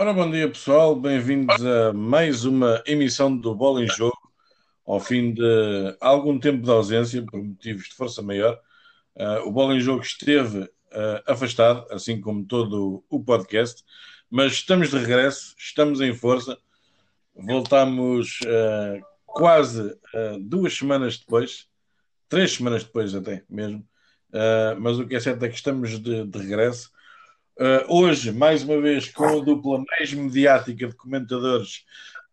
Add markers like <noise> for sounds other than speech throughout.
Ora, bom dia pessoal, bem-vindos a mais uma emissão do Bola em Jogo, ao fim de algum tempo de ausência, por motivos de força maior. Uh, o Bola em Jogo esteve uh, afastado, assim como todo o podcast, mas estamos de regresso, estamos em força, voltamos uh, quase duas semanas depois, três semanas depois até mesmo, mas o que é certo é que estamos de, de regresso Uh, hoje, mais uma vez, com a dupla mais mediática de comentadores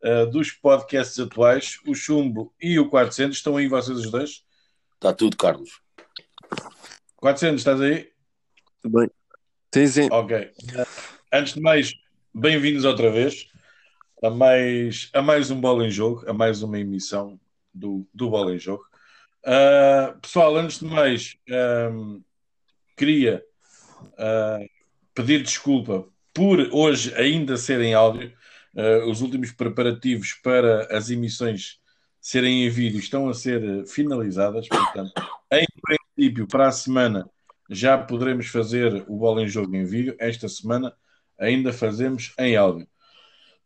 uh, dos podcasts atuais, o Chumbo e o 400. Estão aí vocês os dois? Está tudo, Carlos. 400, estás aí? Bem. Sim, sim. Ok. Antes de mais, bem-vindos outra vez a mais, a mais um Bola em Jogo, a mais uma emissão do, do Bola em Jogo. Uh, pessoal, antes de mais, um, queria uh, pedir desculpa por hoje ainda ser em áudio. Uh, os últimos preparativos para as emissões serem em vídeo estão a ser finalizadas. Portanto, em princípio, para a semana já poderemos fazer o bola em jogo em vídeo. Esta semana ainda fazemos em áudio.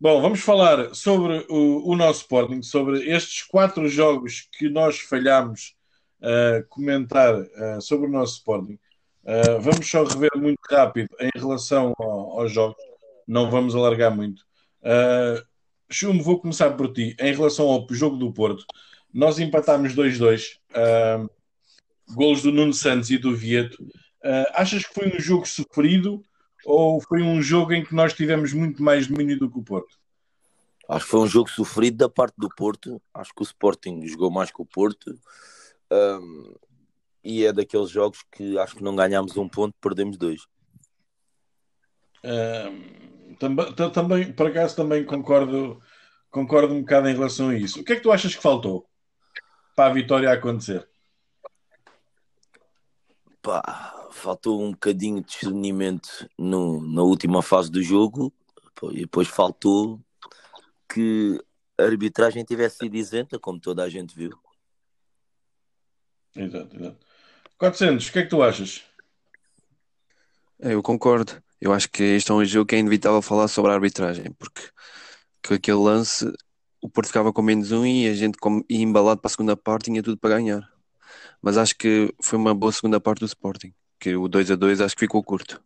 Bom, vamos falar sobre o, o nosso Sporting, sobre estes quatro jogos que nós falhámos a uh, comentar uh, sobre o nosso Sporting. Uh, vamos só rever muito rápido em relação ao, aos jogos, não vamos alargar muito. Uh, vou começar por ti. Em relação ao jogo do Porto, nós empatámos 2-2, uh, golos do Nuno Santos e do Vieto. Achas que foi um jogo sofrido ou foi um jogo em que nós tivemos muito mais domínio do que o Porto? Acho que foi um jogo sofrido da parte do Porto. Acho que o Sporting jogou mais que o Porto. Um, e é daqueles jogos que acho que não ganhámos um ponto, perdemos dois. Uh, também, também, por acaso, também concordo, concordo um bocado em relação a isso. O que é que tu achas que faltou para a vitória acontecer? Pá, faltou um bocadinho de discernimento no, na última fase do jogo e depois faltou que a arbitragem tivesse sido isenta, como toda a gente viu. Exato, exato. 400, o que é que tu achas? É, eu concordo. Eu acho que este é um jogo que é inevitável falar sobre a arbitragem, porque com aquele lance o Porto ficava com menos um e a gente ia embalado para a segunda parte tinha tudo para ganhar. Mas acho que foi uma boa segunda parte do Sporting, que o 2 a 2 acho que ficou curto.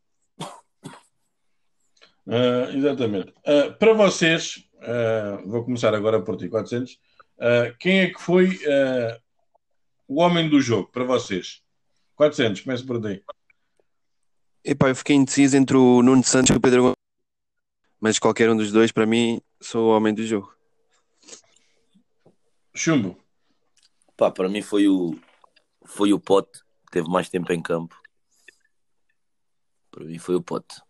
Uh, exatamente. Uh, para vocês, uh, vou começar agora por ti, 400. quem é que foi o homem do jogo para vocês? 400, começa por aí. Epá, eu fiquei indeciso entre o Nuno Santos e o Pedro Gomes. Mas qualquer um dos dois, para mim, sou o homem do jogo. Chumbo. Pá, para mim foi o, foi o Pote. Teve mais tempo em campo. Para mim foi o Pote.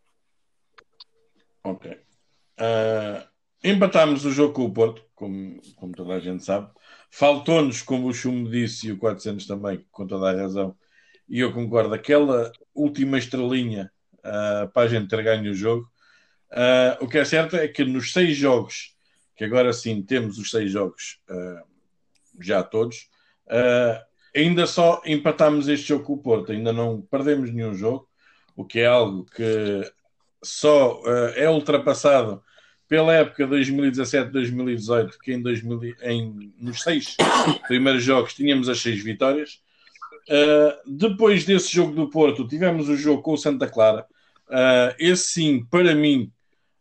Ok. Uh, empatámos o jogo com o Porto, como, como toda a gente sabe. Faltou-nos, como o Chumbo disse e o 400 também, com toda a razão, e eu concordo, aquela última estrelinha uh, para a gente ter ganho o jogo. Uh, o que é certo é que nos seis jogos, que agora sim temos os seis jogos uh, já todos, ainda só empatámos este jogo com o Porto, ainda não perdemos nenhum jogo, o que é algo que só é ultrapassado pela época 2017-2018, que em, 2000, em nos seis <coughs> primeiros jogos tínhamos as seis vitórias. Uh, depois desse jogo do Porto, tivemos o jogo com o Santa Clara. Uh, esse sim, para mim,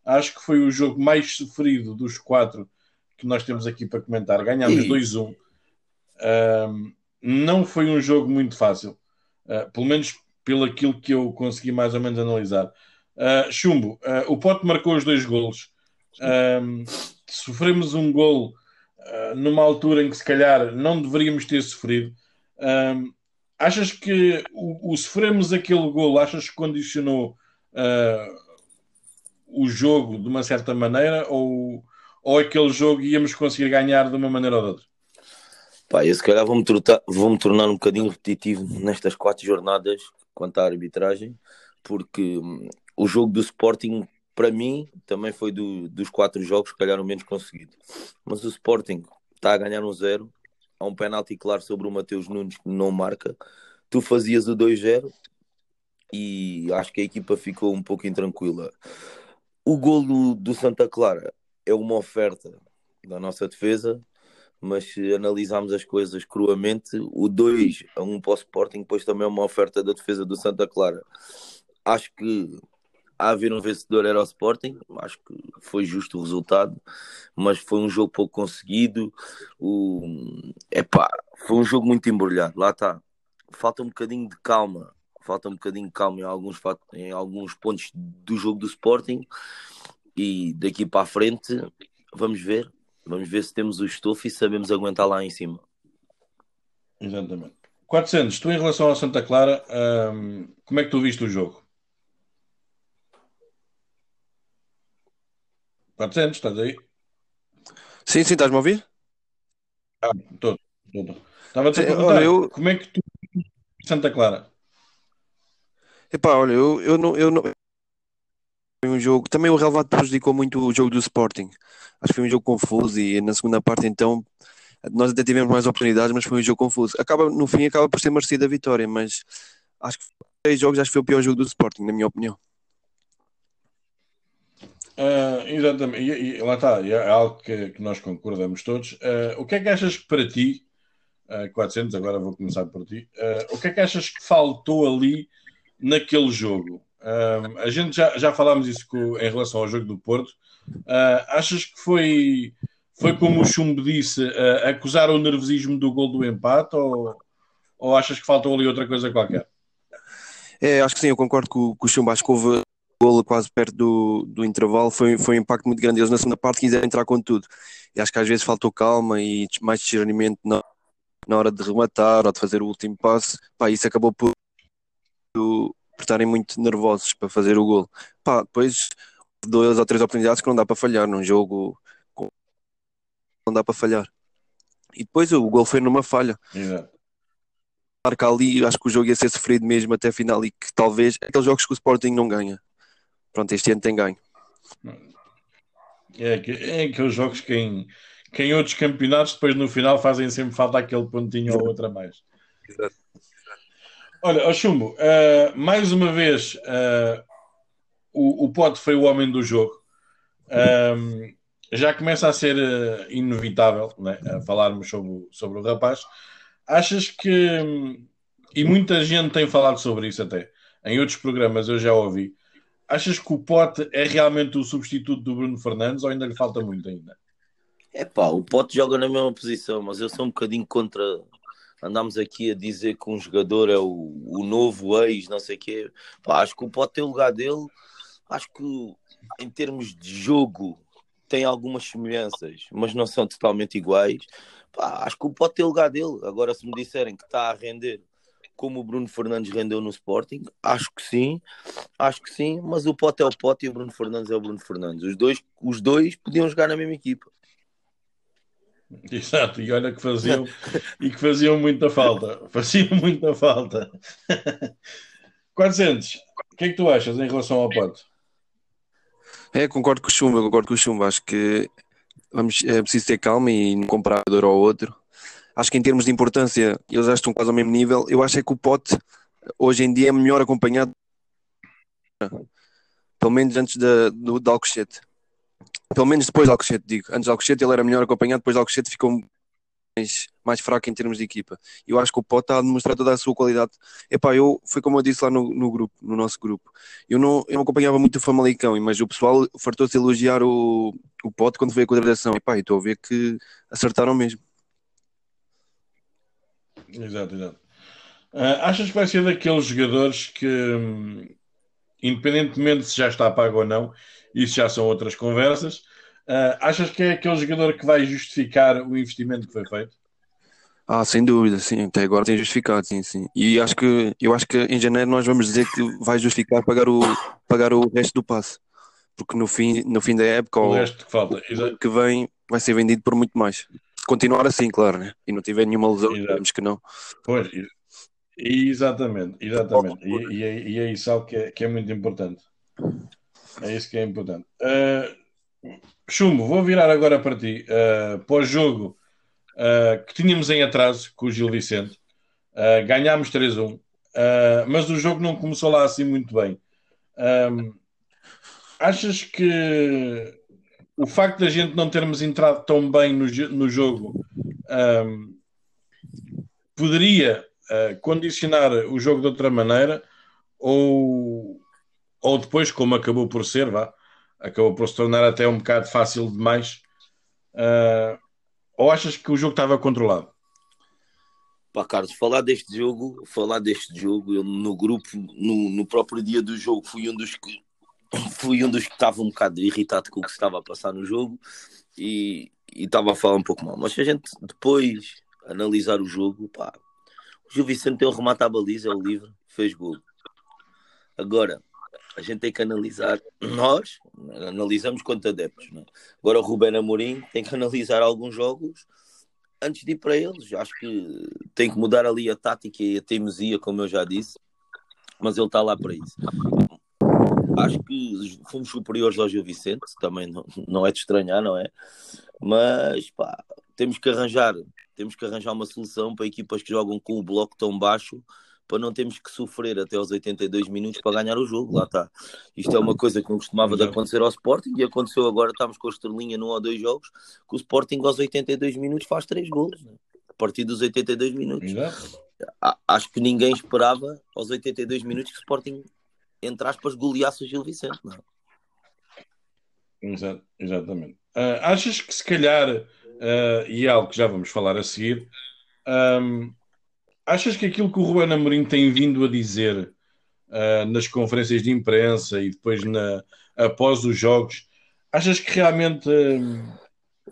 acho que foi o jogo mais sofrido dos quatro que nós temos aqui para comentar. Ganhámos 2-1. Uh, não foi um jogo muito fácil, pelo menos pelo aquilo que eu consegui mais ou menos analisar. Chumbo, o Pote marcou os dois golos. sofremos um gol numa altura em que se calhar não deveríamos ter sofrido. Um, Achas que o, o sofremos aquele gol, achas que condicionou uh, o jogo de uma certa maneira ou, ou aquele jogo íamos conseguir ganhar de uma maneira ou de outra? Pá, eu se calhar vou-me vou tornar um bocadinho repetitivo nestas quatro jornadas quanto à arbitragem, porque hum, o jogo do Sporting, para mim, também foi do, dos quatro jogos, que calhar o menos conseguido. Mas o Sporting está a ganhar um zero, há um penalti claro sobre o Mateus Nunes que não marca. Tu fazias o 2-0, e acho que a equipa ficou um pouco intranquila. O golo do Santa Clara é uma oferta da nossa defesa, mas se analisarmos as coisas cruamente, o 2 a 1 para o Sporting depois também é uma oferta da defesa do Santa Clara. Acho que a haver um vencedor era o Sporting, acho que foi justo o resultado, mas foi um jogo pouco conseguido. O... Epá, foi um jogo muito embrulhado, lá está. Falta um bocadinho de calma, falta um bocadinho de calma em alguns, em alguns pontos do jogo do Sporting e daqui para a frente vamos ver, vamos ver se temos o estofo e sabemos aguentar lá em cima. Exatamente. 400, tu em relação ao Santa Clara, hum, como é que tu viste o jogo? 400, estás aí? Sim, sim, estás-me a ouvir? Ah, estou. Estava-te a perguntar, eu... como é que tu Santa Clara? Epá, olha, eu, eu não... Eu não... Foi um jogo... Também o relevado prejudicou muito o jogo do Sporting. Acho que foi um jogo confuso e na segunda parte então nós até tivemos mais oportunidades, mas foi um jogo confuso. Acaba, no fim acaba por ser merecida a vitória, mas acho que três jogos acho que foi o pior jogo do Sporting, na minha opinião. Uh, exatamente, e, e, lá está, é algo que, que nós concordamos todos. Uh, o que é que achas que para ti, uh, ah, 400, agora vou começar por ti, o que é que achas que faltou ali naquele jogo? A gente já, já falámos isso com, em relação ao jogo do Porto. achas que foi, foi como o Chumbo disse, acusar o nervosismo do gol do empate ou, ou achas que faltou ali outra coisa qualquer? É, acho que sim, eu concordo com, com o Chumbo. Acho que houve golo quase perto do, do intervalo foi, foi um impacto muito grande. Eles na segunda parte quiseram entrar com tudo. E acho que às vezes faltou calma e mais discernimento na, na hora de rematar ou de fazer o último passo. Pá, isso acabou por, por estarem muito nervosos para fazer o golo. Pá, depois duas ou três oportunidades que não dá para falhar num jogo não dá para falhar. E depois o gol foi numa falha. Exato. Marca ali, acho que o jogo ia ser sofrido mesmo até a final e que talvez aqueles jogos que o Sporting não ganha pronto, este ano tem ganho. É, é aqueles jogos que em, que em outros campeonatos depois no final fazem sempre falta aquele pontinho ou outra mais. Exato. Olha, oh Chumbo, uh, mais uma vez uh, o, o Pote foi o homem do jogo. Um, já começa a ser uh, inevitável né, falarmos sobre, sobre o rapaz. Achas que, e muita gente tem falado sobre isso até, em outros programas eu já ouvi, Achas que o Pote é realmente o substituto do Bruno Fernandes ou ainda lhe falta muito ainda? É pá, o Pote joga na mesma posição, mas eu sou um bocadinho contra. Andamos aqui a dizer que um jogador é o, o novo ex, não sei o quê. Pá, acho que o Pote tem o lugar dele. Acho que em termos de jogo tem algumas semelhanças, mas não são totalmente iguais. Pá, acho que o Pote tem o lugar dele. Agora, se me disserem que está a render como o Bruno Fernandes rendeu no Sporting? Acho que sim, acho que sim, mas o Pote é o Pote e o Bruno Fernandes é o Bruno Fernandes. Os dois, os dois podiam jogar na mesma equipa. <laughs> Exato, e olha que faziam e que faziam muita falta. <laughs> Faziam muita falta. <laughs> 400, o que é que tu achas em relação ao Pote? É, concordo com o Chumba, concordo com o Chumba. Acho que vamos, é preciso ter calma e não comprar um ao outro acho que em termos de importância eles já estão quase ao mesmo nível. Eu acho é que o Pote hoje em dia é melhor acompanhado, pelo menos antes da, do, de Alcochete. Pelo menos depois de Alcochete, digo. Antes de Alcochete ele era melhor acompanhado, depois de Alcochete ficou mais, mais fraco em termos de equipa. Eu acho que o Pote está a demonstrar toda a sua qualidade. Epá, eu, foi como eu disse lá no, no grupo, no nosso grupo. Eu não, eu não acompanhava muito o Famalicão, mas o pessoal fartou-se elogiar o, o Pote quando veio a contratação. Epá, estou a ver que acertaram mesmo. Exato, exato. Uh, achas que vai ser daqueles jogadores que, hum, independentemente se já está pago ou não, isso já são outras conversas, uh, achas que é aquele jogador que vai justificar o investimento que foi feito? Ah, sem dúvida, sim, até agora tem justificado, sim, sim. E acho que eu acho que em janeiro nós vamos dizer que vai justificar pagar o, pagar o resto do passe. Porque no fim, no fim da época o, resto que falta, que vem vai ser vendido por muito mais continuar assim, claro, né? e não tiver nenhuma lesão, sabemos que não. Pois, exatamente, exatamente. E, e, é, e é isso algo que é, que é, muito importante. É isso que é importante. Uh, Chumbo, vou virar agora para ti. Uh, Pós-jogo uh, que tínhamos em atraso com o Gil Vicente, uh, ganhámos 3-1. uh, mas o jogo não começou lá assim muito bem. Um, achas que o facto da gente não termos entrado tão bem no, no jogo um, poderia condicionar o jogo de outra maneira ou, ou depois, como acabou por ser, vá, acabou por se tornar até um bocado fácil demais? Uh, ou achas que o jogo estava controlado? Pá, Carlos, falar deste jogo, falar deste jogo, eu no grupo, no, no próprio dia do jogo, fui um dos que <coughs> fui um dos que estava um bocado irritado com o que se estava a passar no jogo e, estava a falar um pouco mal. Mas se a gente depois analisar o jogo, pá, o Gil Vicente tem um remate à baliza, é o livre, fez gol. Agora, a gente tem que analisar, nós analisamos quanto adeptos, né? agora o Rubén Amorim tem que analisar alguns jogos antes de ir para eles. Acho que tem que mudar ali a tática e a teimosia, como eu já disse, mas ele está lá para isso. Acho que fomos superiores ao Gil Vicente, também não, não é de estranhar, não é? Mas pá, temos que arranjar, temos que arranjar uma solução para equipas que jogam com o bloco tão baixo para não termos que sofrer até aos 82 minutos para ganhar o jogo. Lá está. Isto é uma coisa que não costumava de acontecer ao Sporting e aconteceu agora. Estamos com a Estrelinha num ou dois jogos que o Sporting aos 82 minutos faz três gols. Né? A partir dos 82 minutos. Acho que ninguém esperava aos 82 minutos que o Sporting, entre aspas, goleasse o Gil Vicente. Não? Exato, exatamente. Uh, achas que se calhar, uh, e é algo que já vamos falar a seguir, um, achas que aquilo que o Ruben Amorim tem vindo a dizer uh, nas conferências de imprensa e depois na, após os jogos, achas que realmente uh,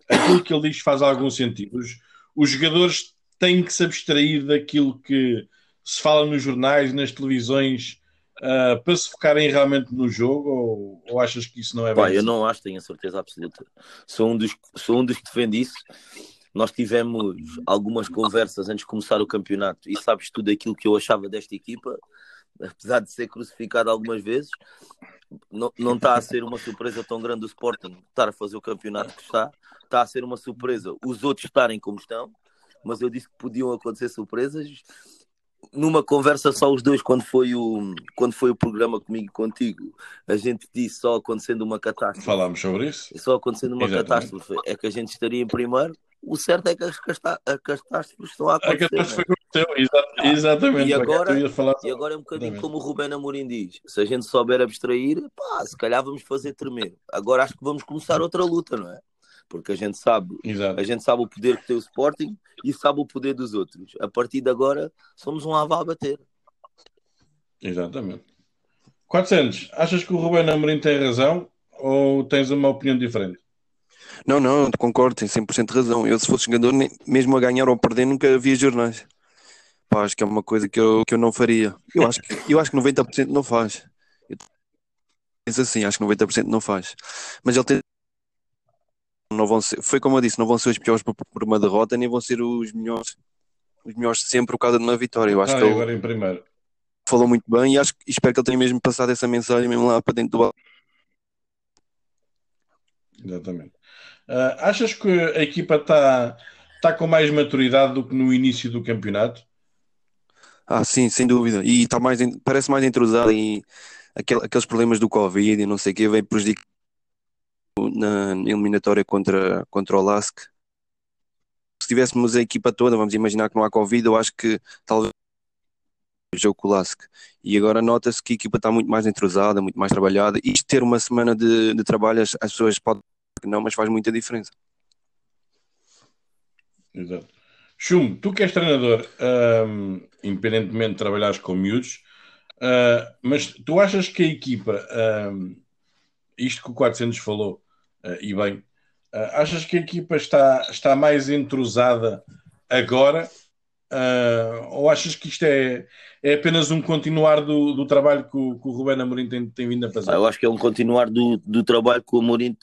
aquilo que ele diz faz algum sentido? Os, os jogadores têm que se abstrair daquilo que se fala nos jornais, nas televisões, uh, para se focarem realmente no jogo? Ou, ou achas que isso não é bem? Pá, eu assim? não acho, tenho a certeza absoluta. Sou um dos, sou um dos que defende isso nós tivemos algumas conversas antes de começar o campeonato e sabes tudo aquilo que eu achava desta equipa, apesar de ser crucificado algumas vezes, não, não está a ser uma surpresa tão grande o Sporting estar a fazer o campeonato que está, está a ser uma surpresa os outros estarem como estão, mas eu disse que podiam acontecer surpresas. Numa conversa só os dois, quando foi o, quando foi o programa comigo e contigo, a gente disse só acontecendo uma catástrofe. Falámos sobre isso? Só acontecendo uma Exatamente. catástrofe é que a gente estaria em primeiro o certo é que as, catástrofes estão a acontecer. A catástrofe né? aconteceu, exatamente. E agora, e agora é um bocadinho como o Rubén Amorim diz: se a gente souber abstrair, pá, se calhar vamos fazer tremer. Agora acho que vamos começar outra luta, não é? Porque a gente sabe, Exato. a gente sabe o poder que tem o Sporting e sabe o poder dos outros. A partir de agora, somos um ava a bater. Exatamente. 400, achas que o Rubén Amorim tem razão ou tens uma opinião diferente? Não, não, concordo, tem 100% de razão. Eu, se fosse jogador, nem, mesmo a ganhar ou a perder, nunca havia jornais. Pá, acho que é uma coisa que eu, que eu não faria. Eu acho que, eu acho que 90% não faz. Eu penso assim, acho que 90% não faz. Mas ele tem. Não vão ser, foi como eu disse, não vão ser os piores por, por uma derrota, nem vão ser os melhores, os melhores sempre por causa de uma vitória. Eu acho ah, que agora ele em primeiro. falou muito bem e acho, espero que ele tenha mesmo passado essa mensagem mesmo lá para dentro do. Exatamente. Uh, achas que a equipa está tá com mais maturidade do que no início do campeonato? Ah, sim, sem dúvida. E está mais, parece mais entrosado e aquel, aqueles problemas do Covid e não sei o que vem prejudicar na eliminatória contra, contra o Lask. Se tivéssemos a equipa toda, vamos imaginar que não há Covid, eu acho que talvez o jogo com o Lask. E agora nota-se que a equipa está muito mais entrosada, muito mais trabalhada. E ter uma semana de, de trabalho, as, as pessoas podem que não, mas faz muita diferença. Exato. Chum, tu que és treinador, um, independentemente de trabalhares com miúdos, uh, mas tu achas que a equipa, um, isto que o 400 falou, uh, e bem, uh, achas que a equipa está, está mais entrosada agora Uh, ou achas que isto é, é apenas um continuar do, do trabalho que o, que o Rubén Amorim tem, tem vindo a fazer? Eu acho que é um continuar do, do trabalho que o Amorim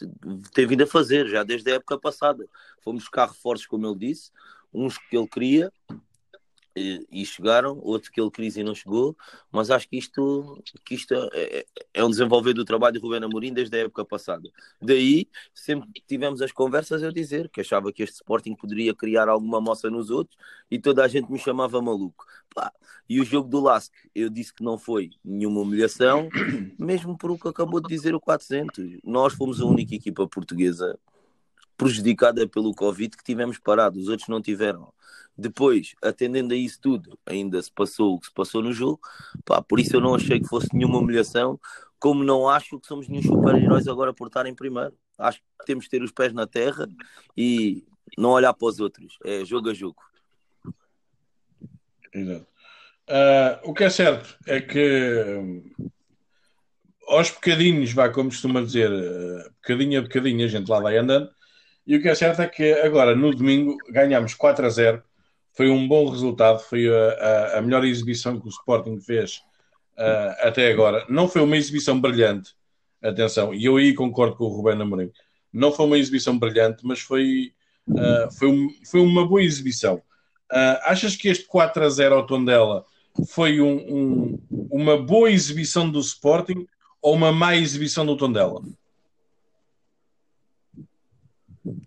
tem vindo a fazer, já desde a época passada. Fomos buscar reforços, como ele disse, uns que ele queria, e chegaram, outro que ele quis e não chegou, mas acho que isto, que isto é, é, é um desenvolver do trabalho de Rubén Amorim desde a época passada. Daí, sempre tivemos as conversas a dizer que achava que este Sporting poderia criar alguma moça nos outros e toda a gente me chamava maluco. Pá, e o jogo do Lask, eu disse que não foi nenhuma humilhação, mesmo por o que acabou de dizer o 400. Nós fomos a única equipa portuguesa prejudicada pelo Covid que tivemos parado, os outros não tiveram. Depois, atendendo a isso tudo, ainda se passou o que se passou no jogo, pá, por isso eu não achei que fosse nenhuma humilhação, como não acho que somos nenhum super-heróis agora por estar em primeiro. Acho que temos de ter os pés na terra e não olhar para os outros. É jogo a jogo. Uh, o que é certo é que aos bocadinhos, vá, como costuma dizer, uh, bocadinho a bocadinho a gente lá vai andando. E o que é certo é que agora, no domingo, ganhamos 4 a 0 foi um bom resultado, foi a, a, a melhor exibição que o Sporting fez uh, até agora. Não foi uma exibição brilhante, atenção, e eu aí concordo com o Rubén Amorim. Não foi uma exibição brilhante, mas foi, uh, foi, um, foi uma boa exibição. Uh, achas que este 4 a 0 ao Tondela foi um, um, uma boa exibição do Sporting ou uma má exibição do Tondela?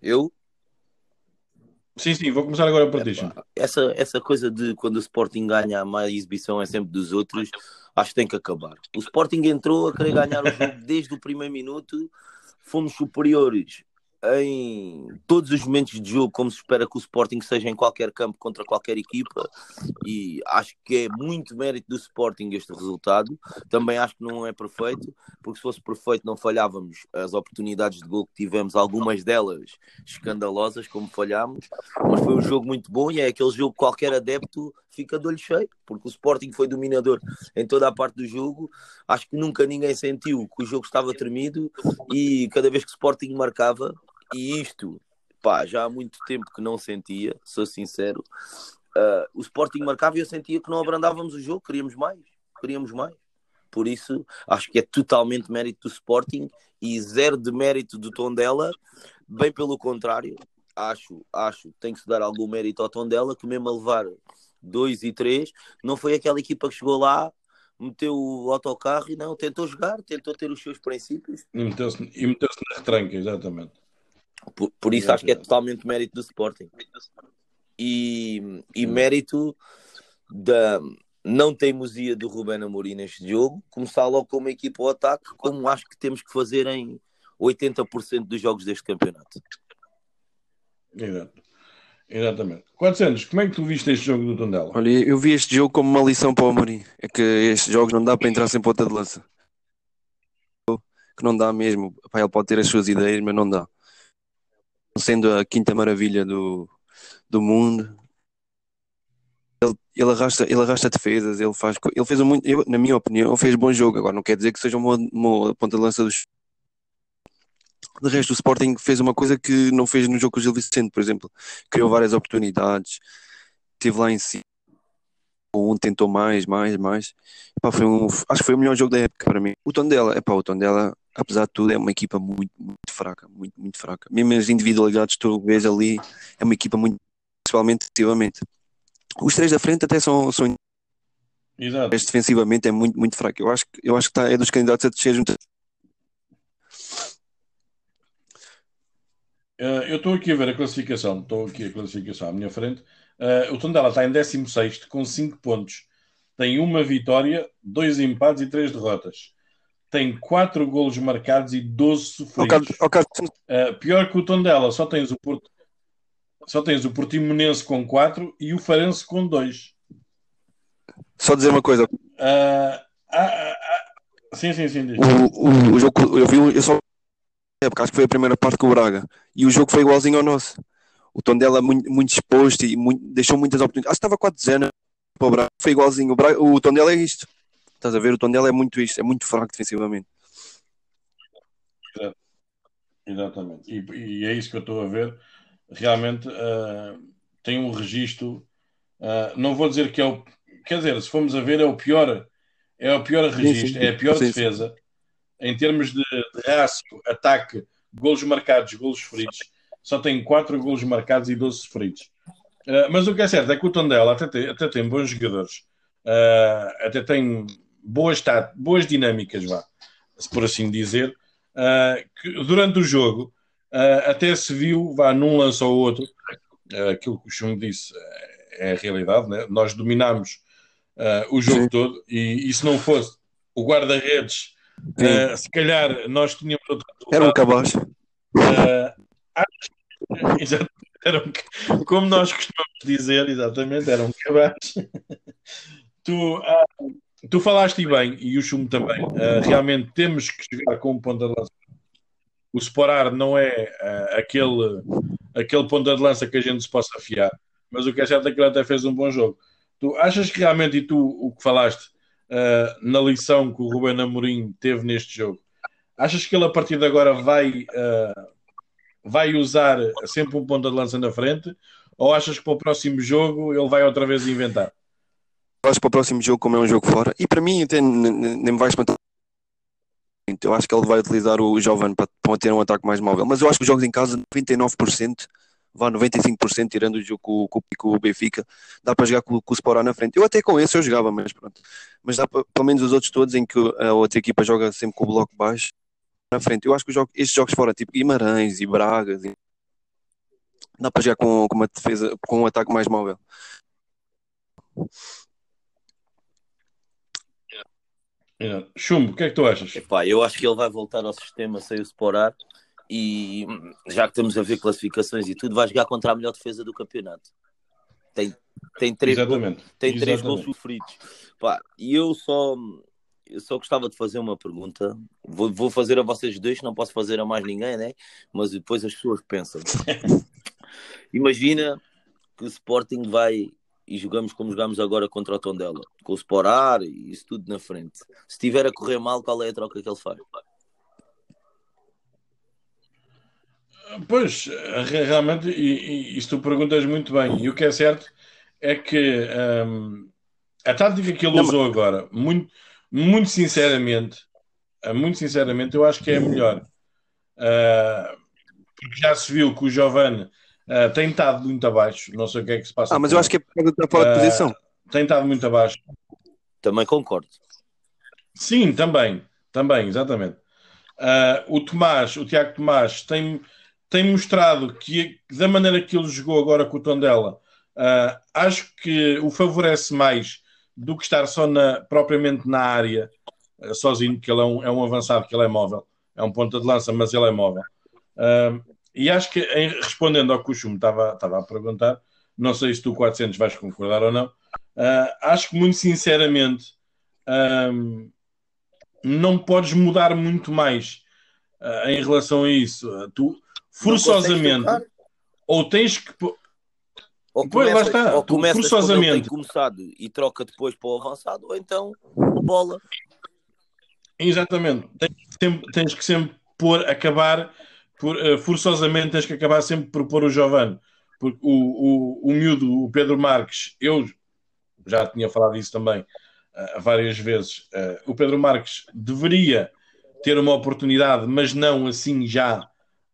Eu Sim, sim, vou começar agora por ti. Essa, essa coisa de quando o Sporting ganha a má exibição é sempre dos outros, acho que tem que acabar. O Sporting entrou a querer ganhar o jogo desde o primeiro minuto, fomos superiores em todos os momentos de jogo, como se espera que o Sporting seja em qualquer campo contra qualquer equipa, e acho que é muito mérito do Sporting este resultado. Também acho que não é perfeito, porque se fosse perfeito, não falhávamos as oportunidades de gol que tivemos, algumas delas escandalosas, como falhámos. Mas foi um jogo muito bom e é aquele jogo que qualquer adepto fica de olho cheio, porque o Sporting foi dominador em toda a parte do jogo. Acho que nunca ninguém sentiu que o jogo estava tremido e cada vez que o Sporting marcava, e isto, pá, já há muito tempo que não sentia, sou sincero. Uh, o Sporting marcava e eu sentia que não abrandávamos o jogo, queríamos mais, queríamos mais. Por isso, acho que é totalmente mérito do Sporting e zero de mérito do Tondela, bem pelo contrário. Acho, acho, tem que se dar algum mérito ao Tondela, que mesmo a levar 2 e 3, não foi aquela equipa que chegou lá, meteu o autocarro e não, tentou jogar, tentou ter os seus princípios. E meteu-se meteu na retranca, exatamente. Por, por isso acho que é totalmente mérito do Sporting. E, e mérito da não teimosia do Ruben Amorim neste jogo, começar logo com uma equipa ao ataque, como acho que temos que fazer em 80% dos jogos deste campeonato. Exato. Exatamente. Quantos anos? Como é que tu viste este jogo do Tondela? Olha, eu vi este jogo como uma lição para o Amorim. É que estes jogos não dá para entrar sem ponta de lança. Que não dá mesmo. ele pode ter as suas ideias, mas não dá sendo a quinta maravilha do, do mundo. Ele, ele, arrasta, ele arrasta defesas, ele faz. Ele fez um muito, eu, na minha opinião, fez bom jogo. Agora não quer dizer que seja uma, uma ponta de lança dos. De resto, o Sporting fez uma coisa que não fez no jogo com o Gil Vicente, por exemplo. Criou várias oportunidades, esteve lá em cima. Um tentou mais, mais, mais. Epá, foi um, acho que foi o melhor jogo da época para mim. O tom dela, epá, o tom dela apesar de tudo, é uma equipa muito, muito fraca, muito, muito fraca. Mesmo as individualidades que tu vês ali, é uma equipa muito, principalmente defensivamente. Os três da frente até são, são Exato. Mas defensivamente é muito, muito fraco. Eu acho, eu acho que tá, é dos candidatos a descer junto. Uh, eu estou aqui a ver a classificação, estou aqui a classificação à minha frente. Uh, o Tondela está em 16 com 5 pontos. Tem uma vitória, dois empates e três derrotas tem 4 golos marcados e 12 sofridos. Uh, pior que o Tondela, só tens o Porto, só tens o Portimonense com 4 e o Farense com 2. Só dizer uma coisa. Uh, ah, sim, sim, sim. O, o, o, jogo, eu vi, eu só porque acho que foi a primeira parte com o Braga e o jogo foi igualzinho ao nosso. O Tondela muito, muito exposto e muito, deixou muitas oportunidades. Acho que estava 4-0 para o Braga, foi igualzinho. O, Braga, o Tondela é isto. Estás a ver? O Tondela é muito isto, é muito fraco defensivamente. Exatamente. E, e, é isso que eu estou a ver. Realmente uh, tem um registro. Uh, não vou dizer que é o. Quer dizer, se formos a ver, é o pior. É o pior registro, sim, sim. é a pior sim, defesa em termos de, de rácio, ataque, golos marcados, golos feridos. Só tem 4 golos marcados e 12 sofridos. Uh, mas o que é certo é que o Tondela até tem, até tem bons jogadores, uh, até tem boas, boas dinâmicas, vá, se por assim dizer, uh, que durante o jogo até se viu, vá, num lance ou outro, aquilo que o Chum disse é a realidade, né? nós dominamos o jogo Sim. todo e, e, se não fosse o guarda-redes, se calhar nós tínhamos outro Era um cabaz. <laughs> Um, como nós costumamos dizer, exatamente, era um cabaz. <laughs> tu, ah, tu falaste bem, e o Chum também, ah, realmente temos que chegar com um ponta de lança. O Sporar não é ah, aquele, aquele ponta de lança que a gente se possa fiar, mas o que é certo é que ele até fez um bom jogo. Tu achas que realmente, e tu o que falaste uh, na lição que o Ruben Amorim teve neste jogo, achas que ele a partir de agora vai uh, vai usar sempre um ponta de lança na frente? Ou achas que para o próximo jogo ele vai outra vez inventar? Que para o próximo jogo, como é um jogo fora, e para mim até nem me vai espantar. Eu acho que ele vai utilizar o Jovem para, ter um ataque mais móvel. Mas eu acho que os jogos em casa, 99%, vá 95%, tirando o jogo com, com, com, o Benfica, dá para jogar com, com o Sporá na frente. Eu até com esse eu jogava, mas pronto. Mas dá para, pelo menos os outros todos em que a outra equipa joga sempre com o bloco baixo, na frente. Eu acho que estes jogos fora, tipo Guimarães e Bragas, e... dá para jogar com, com uma defesa, com um ataque mais móvel. Chumbo, o que é que tu achas? Epá, eu acho que ele vai voltar ao sistema sem o Sporar e já que estamos a ver classificações e tudo, vai jogar contra a melhor defesa do campeonato. Tem, tem três, Exatamente. tem três gols sofridos. Pá, e eu só eu só gostava de fazer uma pergunta. Vou, vou fazer a vocês dois, não posso fazer a mais ninguém, né? Mas depois as pessoas pensam. <laughs> Imagina que o Sporting vai e jogamos como jogamos agora contra o Tondela, com o Sporar e isso tudo na frente. Se estiver a correr mal, qual é a troca que ele faz? Pois, realmente, e, e isso tu perguntas muito bem. E o que é certo é que um, a tática que ele não, usou agora, muito muito sinceramente, muito sinceramente, eu acho que é melhor. Uh, porque já se viu que o Giovanni uh, tem estado muito abaixo. Não sei o que é que se passa. Ah, mas eu acho que é por fora de posição. Tem estado muito abaixo. Também concordo. Sim, também. Também, exatamente. Uh, o Tomás, o Tiago Tomás, tem, tem mostrado que da maneira que ele jogou agora com o Tondela, uh, acho que o favorece mais do que estar só na, propriamente na área, uh, sozinho, que ele é um, é um avançado, que ele é móvel. É um ponta de lança, mas ele é móvel. Uh, e acho que, em, respondendo ao que o Chum estava, estava a perguntar, não sei se tu 400 vais concordar ou não, uh, acho que muito sinceramente não podes mudar muito mais em relação a isso. tu forçosamente ou tens que ou começa, pois, lá está. Ou começa forçosamente. começado e troca depois para o avançado, ou então bola. Exatamente. Tens, tens que sempre pôr, acabar, por, uh, forçosamente tens que acabar sempre por pôr o Giovanni. Porque o, o, o miúdo, o Pedro Marques, eu já tinha falado isso também uh, várias vezes. Uh, o Pedro Marques deveria ter uma oportunidade, mas não assim já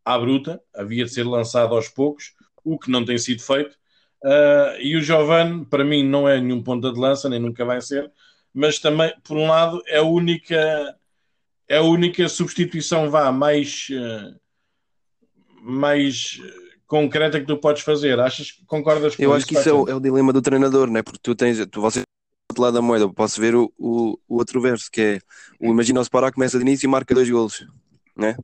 à bruta. Havia de ser lançado aos poucos, o que não tem sido feito. Uh, e o Giovanni, para mim, não é nenhum ponta de lança, nem nunca vai ser, mas também, por um lado, é a única, é a única substituição vá mais, uh, mais concreta que tu podes fazer. Achas concordas com Eu acho que isso é o, é o, dilema do treinador, né? porque tu tens, tu, você do outro lado da moeda, posso ver o, o, o outro verso, que é o Imagina o Spará começa de início e marca dois golos, né?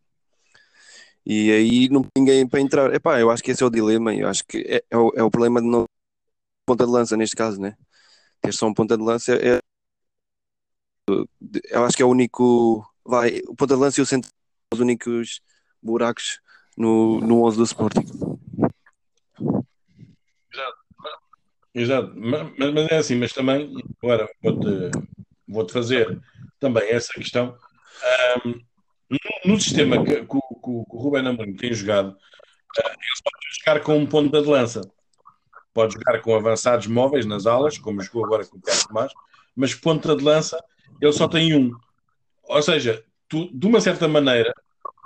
E aí não tem ninguém para entrar. Epá, eu acho que esse é o dilema. Eu acho que é, é, o, é o problema de não ponta de lança neste caso, né? Ter só um ponta de lança é. Eu acho que é o único. Vai, o ponta de lança e o centro os únicos buracos no, no 11 do Sporting. Exato. Exato. Mas, mas, é assim, mas também, agora vou-te vou -te fazer também essa questão. Um, no, sistema que, que, que, que o Ruben Amorim tem jogado, uh, ele só pode jogar com um ponta de lança. Pode jogar com avançados móveis nas alas, como jogou agora com o Tiago Tomás, mas ponta de lança ele só tem um. Ou seja, tu, de uma certa maneira,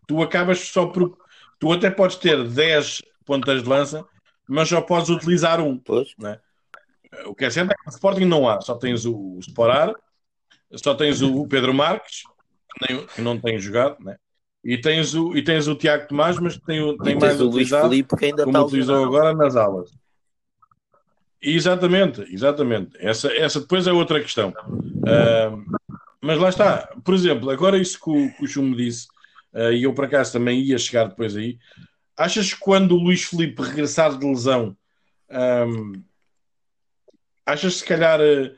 tu acabas só por. Tu até podes ter 10 pontas de lança, mas só podes utilizar um. Pois. Né? O que é certo é que no Sporting não há, só tens o, o Sporar, só tens o Pedro Marques, que, não tem jogado, né? e, tens o, e tens o Tiago Tomás, mas que tem, tem E mais o Luís utilizado, Felipe que ainda como está utilizou agora nas aulas. Exatamente, exatamente. Essa, essa depois é outra questão. Ah, mas lá está. Por exemplo, agora isso que o, que o Chum disse, ah, e eu por acaso também ia chegar depois aí, achas que quando o Luís Felipe regressar de lesão, ahm, achas que se calhar ah,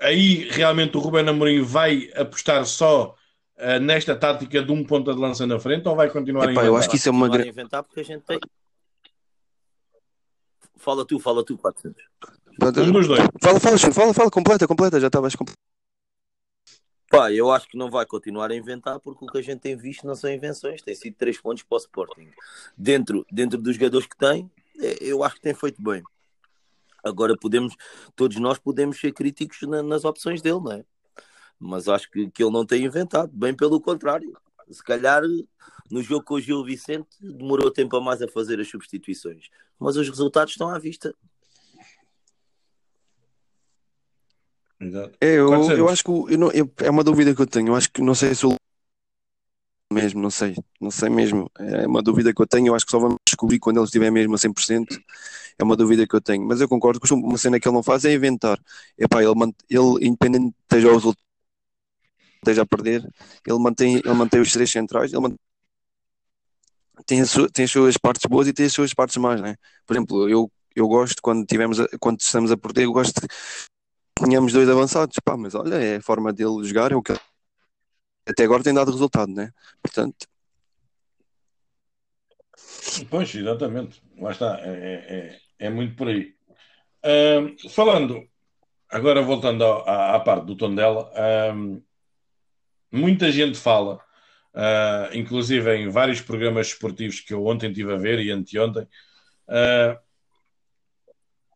aí realmente o Ruben Amorim vai apostar só ah, nesta tática de um ponta de lança na frente ou vai continuar Epá, a eu inventar? acho que isso é uma grande. inventar porque a gente tem. Fala tu, fala tu, 400. Um dos dois. Fala, fala, fala, fala, completa, completa, já estavas completo. Pá, eu acho que não vai continuar a inventar porque o que a gente tem visto não são invenções, tem sido três pontos para o Sporting. Dentro, dentro dos jogadores que tem, eh, eu acho que tem feito bem. Agora podemos, todos nós podemos ser críticos na- nas opções dele, não é? Mas acho que, que ele não tem inventado, bem pelo contrário. Se calhar no jogo com o Gil Vicente demorou tempo a mais a fazer as substituições, mas os resultados estão à vista. Exato. É, eu, Quantos eu anos? acho que eu não- eu- é uma dúvida que eu tenho. Eu acho que não sei se o mesmo, não sei, não sei mesmo. É uma dúvida que eu tenho. Eu acho que só vamos descobrir quando ele estiver mesmo a 100%. É uma dúvida que eu tenho. Mas eu concordo que uma cena que ele não faz é inventar. Epá, ele, mant- ele independente de esteja o resultado, esteja a perder, ele mantém, ele mantém os três centrais. Ele mantém, tem, a sua- tem as suas partes boas e tem as suas partes más, né? Por exemplo, eu, eu gosto quando, tivemos a- quando estamos a perder, eu gosto que tenhamos dois avançados, pá, mas olha, é a forma dele jogar, é o que até agora tem dado resultado, né? Portanto, Pois, exatamente. Lá está. É, é, é- é muito por aí. Falando, agora voltando à, à parte do Tondela, ahm, muita gente fala, ah, inclusive em vários programas esportivos que eu ontem estive a ver e anteontem, ah,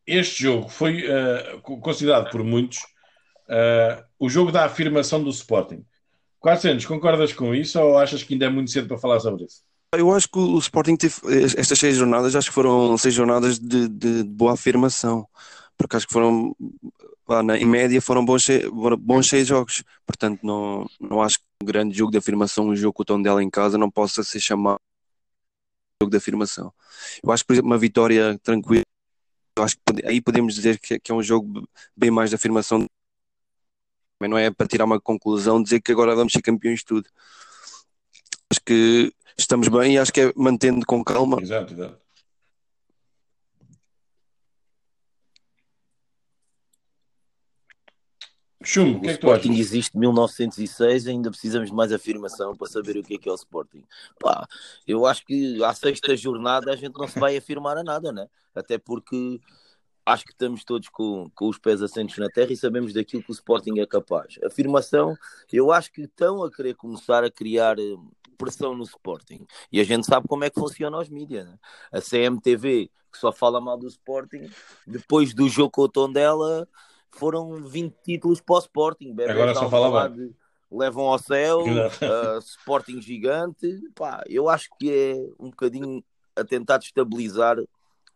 este jogo foi co- considerado por muitos ah, o jogo da afirmação do Sporting. 400, concordas com isso ou achas que ainda é muito cedo para falar sobre isso? eu acho que o Sporting teve estas seis jornadas, acho que foram seis jornadas de, de boa afirmação, porque acho que foram, pá, na, em média, foram bons, bons seis jogos. Portanto, não, não acho que um grande jogo de afirmação, um jogo com o Tondela em casa, não possa ser chamado jogo de afirmação. Eu acho que, por exemplo, uma vitória tranquila, eu acho que aí podemos dizer que, que é um jogo bem mais de afirmação. Mas não é para tirar uma conclusão, dizer que agora vamos ser campeões de tudo. Acho que estamos bem e acho que é mantendo com calma. Exato, exato. Chumbo, o que é que tu Sporting existe de 1906, ainda precisamos de mais afirmação para saber o que é que é o Sporting. Pá, eu acho que à sexta jornada a gente não se vai afirmar a nada, né? Até porque acho que estamos todos com, com os pés assentos na terra e sabemos daquilo que o Sporting é capaz. Afirmação, eu acho que estão a querer começar a criar eh, pressão no Sporting. E a gente sabe como é que funciona os mídias, né? A CMTV, que só fala mal do Sporting, depois do jogo com o Tondela, foram 20 títulos para o Sporting. Bebés Agora de só fala Alvalade levam ao céu, uh, Sporting gigante. Pá, eu acho que é um bocadinho a tentar destabilizar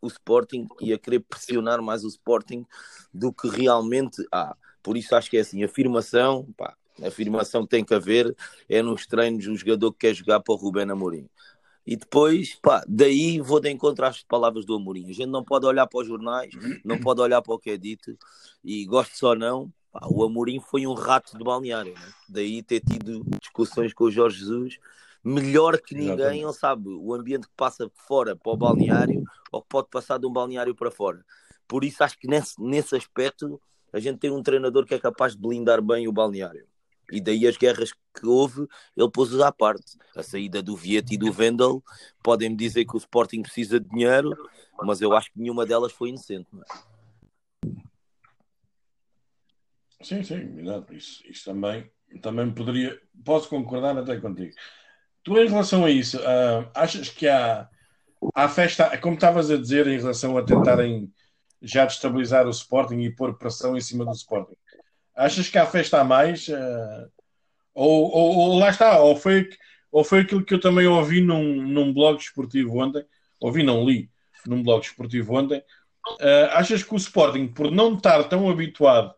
o Sporting e a querer pressionar mais o Sporting do que realmente há. Por isso acho que é assim, afirmação, pá, afirmação tem que haver é nos treinos o jogador que quer jogar para o Rubén Amorim. E depois, pá, daí vou de encontro às palavras do Amorim. A gente não pode olhar para os jornais, não pode olhar para o que é dito, e gosto só não, pá, o Amorim foi um rato de balneário, né? daí ter tido discussões com o Jorge Jesus, melhor que ninguém, ele sabe o ambiente que passa fora para o balneário, ou que pode passar de um balneário para fora. Por isso acho que nesse, nesse aspecto a gente tem um treinador que é capaz de blindar bem o balneário. E daí as guerras que houve, ele pôs-os à parte. A saída do Vieta e do Vendel, podem-me dizer que o Sporting precisa de dinheiro, mas eu acho que nenhuma delas foi inocente. é? Sim, sim. Isso, isso também, também poderia. Posso concordar até contigo. Tu, em relação a isso, ah, achas que há, há festa, como estavas a dizer, em relação a tentarem já destabilizar o Sporting e pôr pressão em cima do Sporting? Achas que há festa a mais? ah, ou, ou, ou lá está, ou foi, ou foi aquilo que eu também ouvi num, num blog esportivo ontem, ouvi, não li, num blog esportivo ontem. Uh, achas que o Sporting, por não estar tão habituado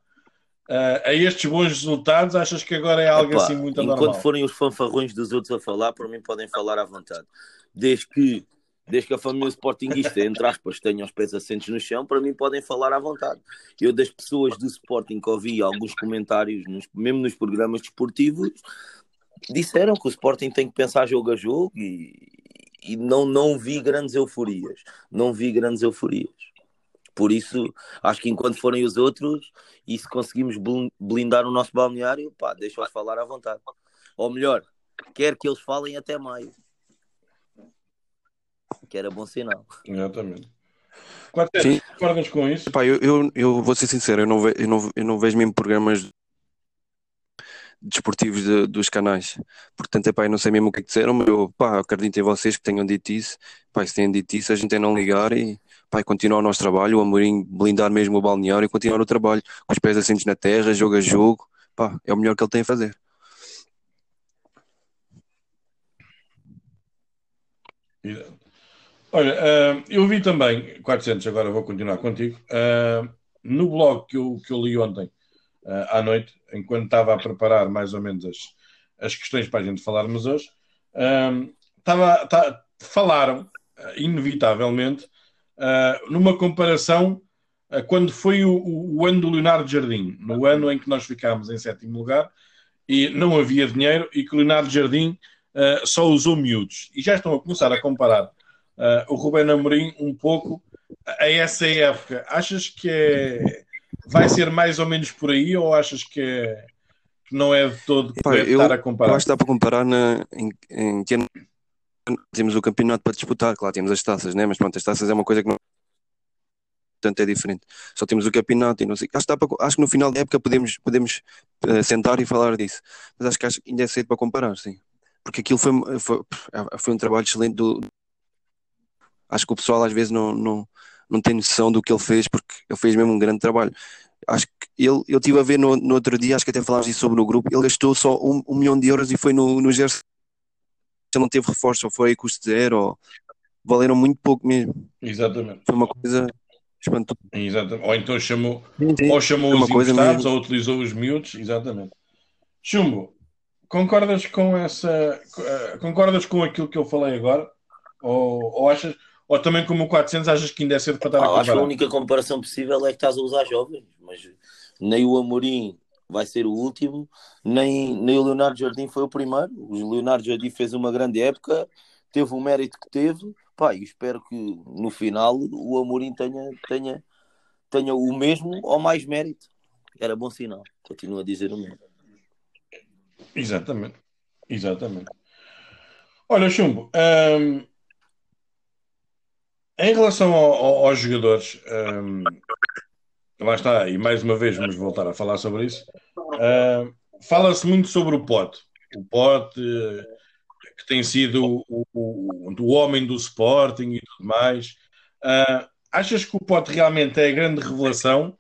uh, a estes bons resultados, achas que agora é algo Epá, assim muito enquanto? Enquanto forem os fanfarrões dos outros a falar, por mim podem falar à vontade. Desde que, desde que a família Sportingista, entre aspas, tenha os pés assentos no chão, para mim podem falar à vontade. Eu, das pessoas do Sporting que ouvi alguns comentários, nos, mesmo nos programas desportivos, disseram que o Sporting tem que pensar jogo a jogo e, e não, não vi grandes euforias. Não vi grandes euforias. Por isso, acho que enquanto forem os outros, e se conseguimos blindar o nosso balneário, pá, deixa-os falar à vontade. Ou melhor, quer que eles falem até maio. Que era bom sinal. Exatamente. Sim. concordas com isso? Pá, eu, eu, eu vou ser sincero, eu não, ve, eu, não, eu não vejo mesmo programas desportivos de, dos canais. Portanto, epá, eu não sei mesmo o que, é que disseram, mas eu pá, acredito em vocês que tenham dito isso. Pá, se têm dito isso, a gente é não ligar e pá, continuar o nosso trabalho, o Amorim blindar mesmo o balneário e continuar o trabalho, com os pés assentos na terra, jogo a jogo. Pá, é o melhor que ele tem a fazer. Olha, uh, eu vi também, 400, agora vou continuar contigo, uh, no blog que eu, que eu li ontem, uh, à noite, enquanto estava a preparar mais ou menos as, as questões para a gente falarmos hoje, estava, tá, falaram, uh, inevitavelmente, uh, numa comparação quando foi o, o, ano do Leonardo Jardim, no ano em que nós ficámos em sétimo lugar e não havia dinheiro e que o Leonardo Jardim só usou miúdos. E já estão a começar a comparar o Rubén Amorim um pouco a essa época. Achas que é vai ser mais ou menos por aí ou achas que, é, que não é de todo Pá, eu, estar a comparar? Eu acho que dá para comparar na, em, em temos o campeonato para disputar, claro, temos as taças, né? mas pronto, as taças é uma coisa que não portanto é diferente. Só temos o campeonato e não sei. Acho que, para, acho que no final da época podemos, podemos uh, sentar e falar disso. Mas acho que acho, ainda é cedo para comparar, sim. Porque aquilo foi, foi, foi um trabalho excelente do. Acho que o pessoal às vezes não, não, não tem noção do que ele fez, porque ele fez mesmo um grande trabalho. Acho que ele, eu estive a ver no, no outro dia, acho que até falámos disso sobre o grupo, ele gastou só um, um milhão de euros e foi no, no Gerson. não teve reforço, ou foi custo zero, ou valeram muito pouco mesmo. Exatamente. Foi uma coisa espantosa. Exatamente. Ou então chamou, sim, sim. ou chamou os emprestados, ou utilizou os miúdos, exatamente. Chumbo, concordas com essa. Eh, concordas com aquilo que eu falei agora? Ou, ou achas ou também como o 400 achas que ainda é cedo para estar ah, a comparar? Acho que a única comparação possível é que estás a usar jovens, mas nem o Amorim vai ser o último, nem, nem o Leonardo Jardim foi o primeiro. O Leonardo Jardim fez uma grande época, teve o mérito que teve, pá, e espero que no final o Amorim tenha, tenha, tenha o mesmo ou mais mérito. Era bom sinal, continuo a dizer o mesmo. Exatamente, exatamente. Olha, Chumbo, hum, em relação ao, ao, aos jogadores, um, lá está, e mais uma vez vamos voltar a falar sobre isso. Uh, Fala-se muito sobre o Pote. O Pote, que tem sido o, o, o, homem do Sporting e tudo mais. Uh, achas que o Pote realmente é a grande revelação?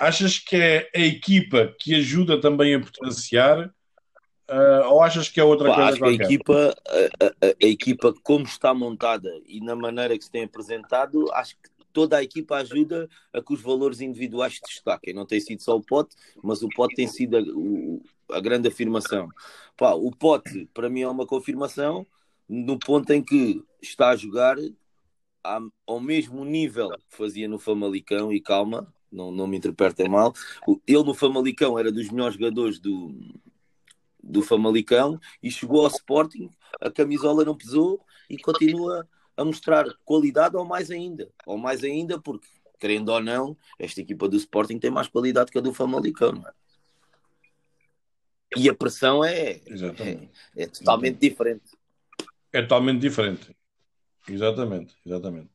Achas que é a equipa que ajuda também a potenciar? Uh, ou achas que é outra Pá, coisa acho qualquer? que a equipa, a, a, a, equipa, como está montada e na maneira que se tem apresentado, acho que toda a equipa ajuda a que os valores individuais se destaquem. Não tem sido só o Pote, mas o Pote tem sido a, a grande afirmação. Pá, o Pote, para mim, é uma confirmação no ponto em que está a jogar ao mesmo nível que fazia no Famalicão, e calma, não, não me interpretem mal. Ele no Famalicão era dos melhores jogadores do, do Famalicão e chegou ao Sporting, a camisola não pesou e continua a mostrar qualidade ou mais ainda, ou mais ainda porque, querendo ou não, esta equipa do Sporting tem mais qualidade que a do Famalicão, não é? E a pressão é, é, é, totalmente diferente. É totalmente diferente. Exatamente, exatamente.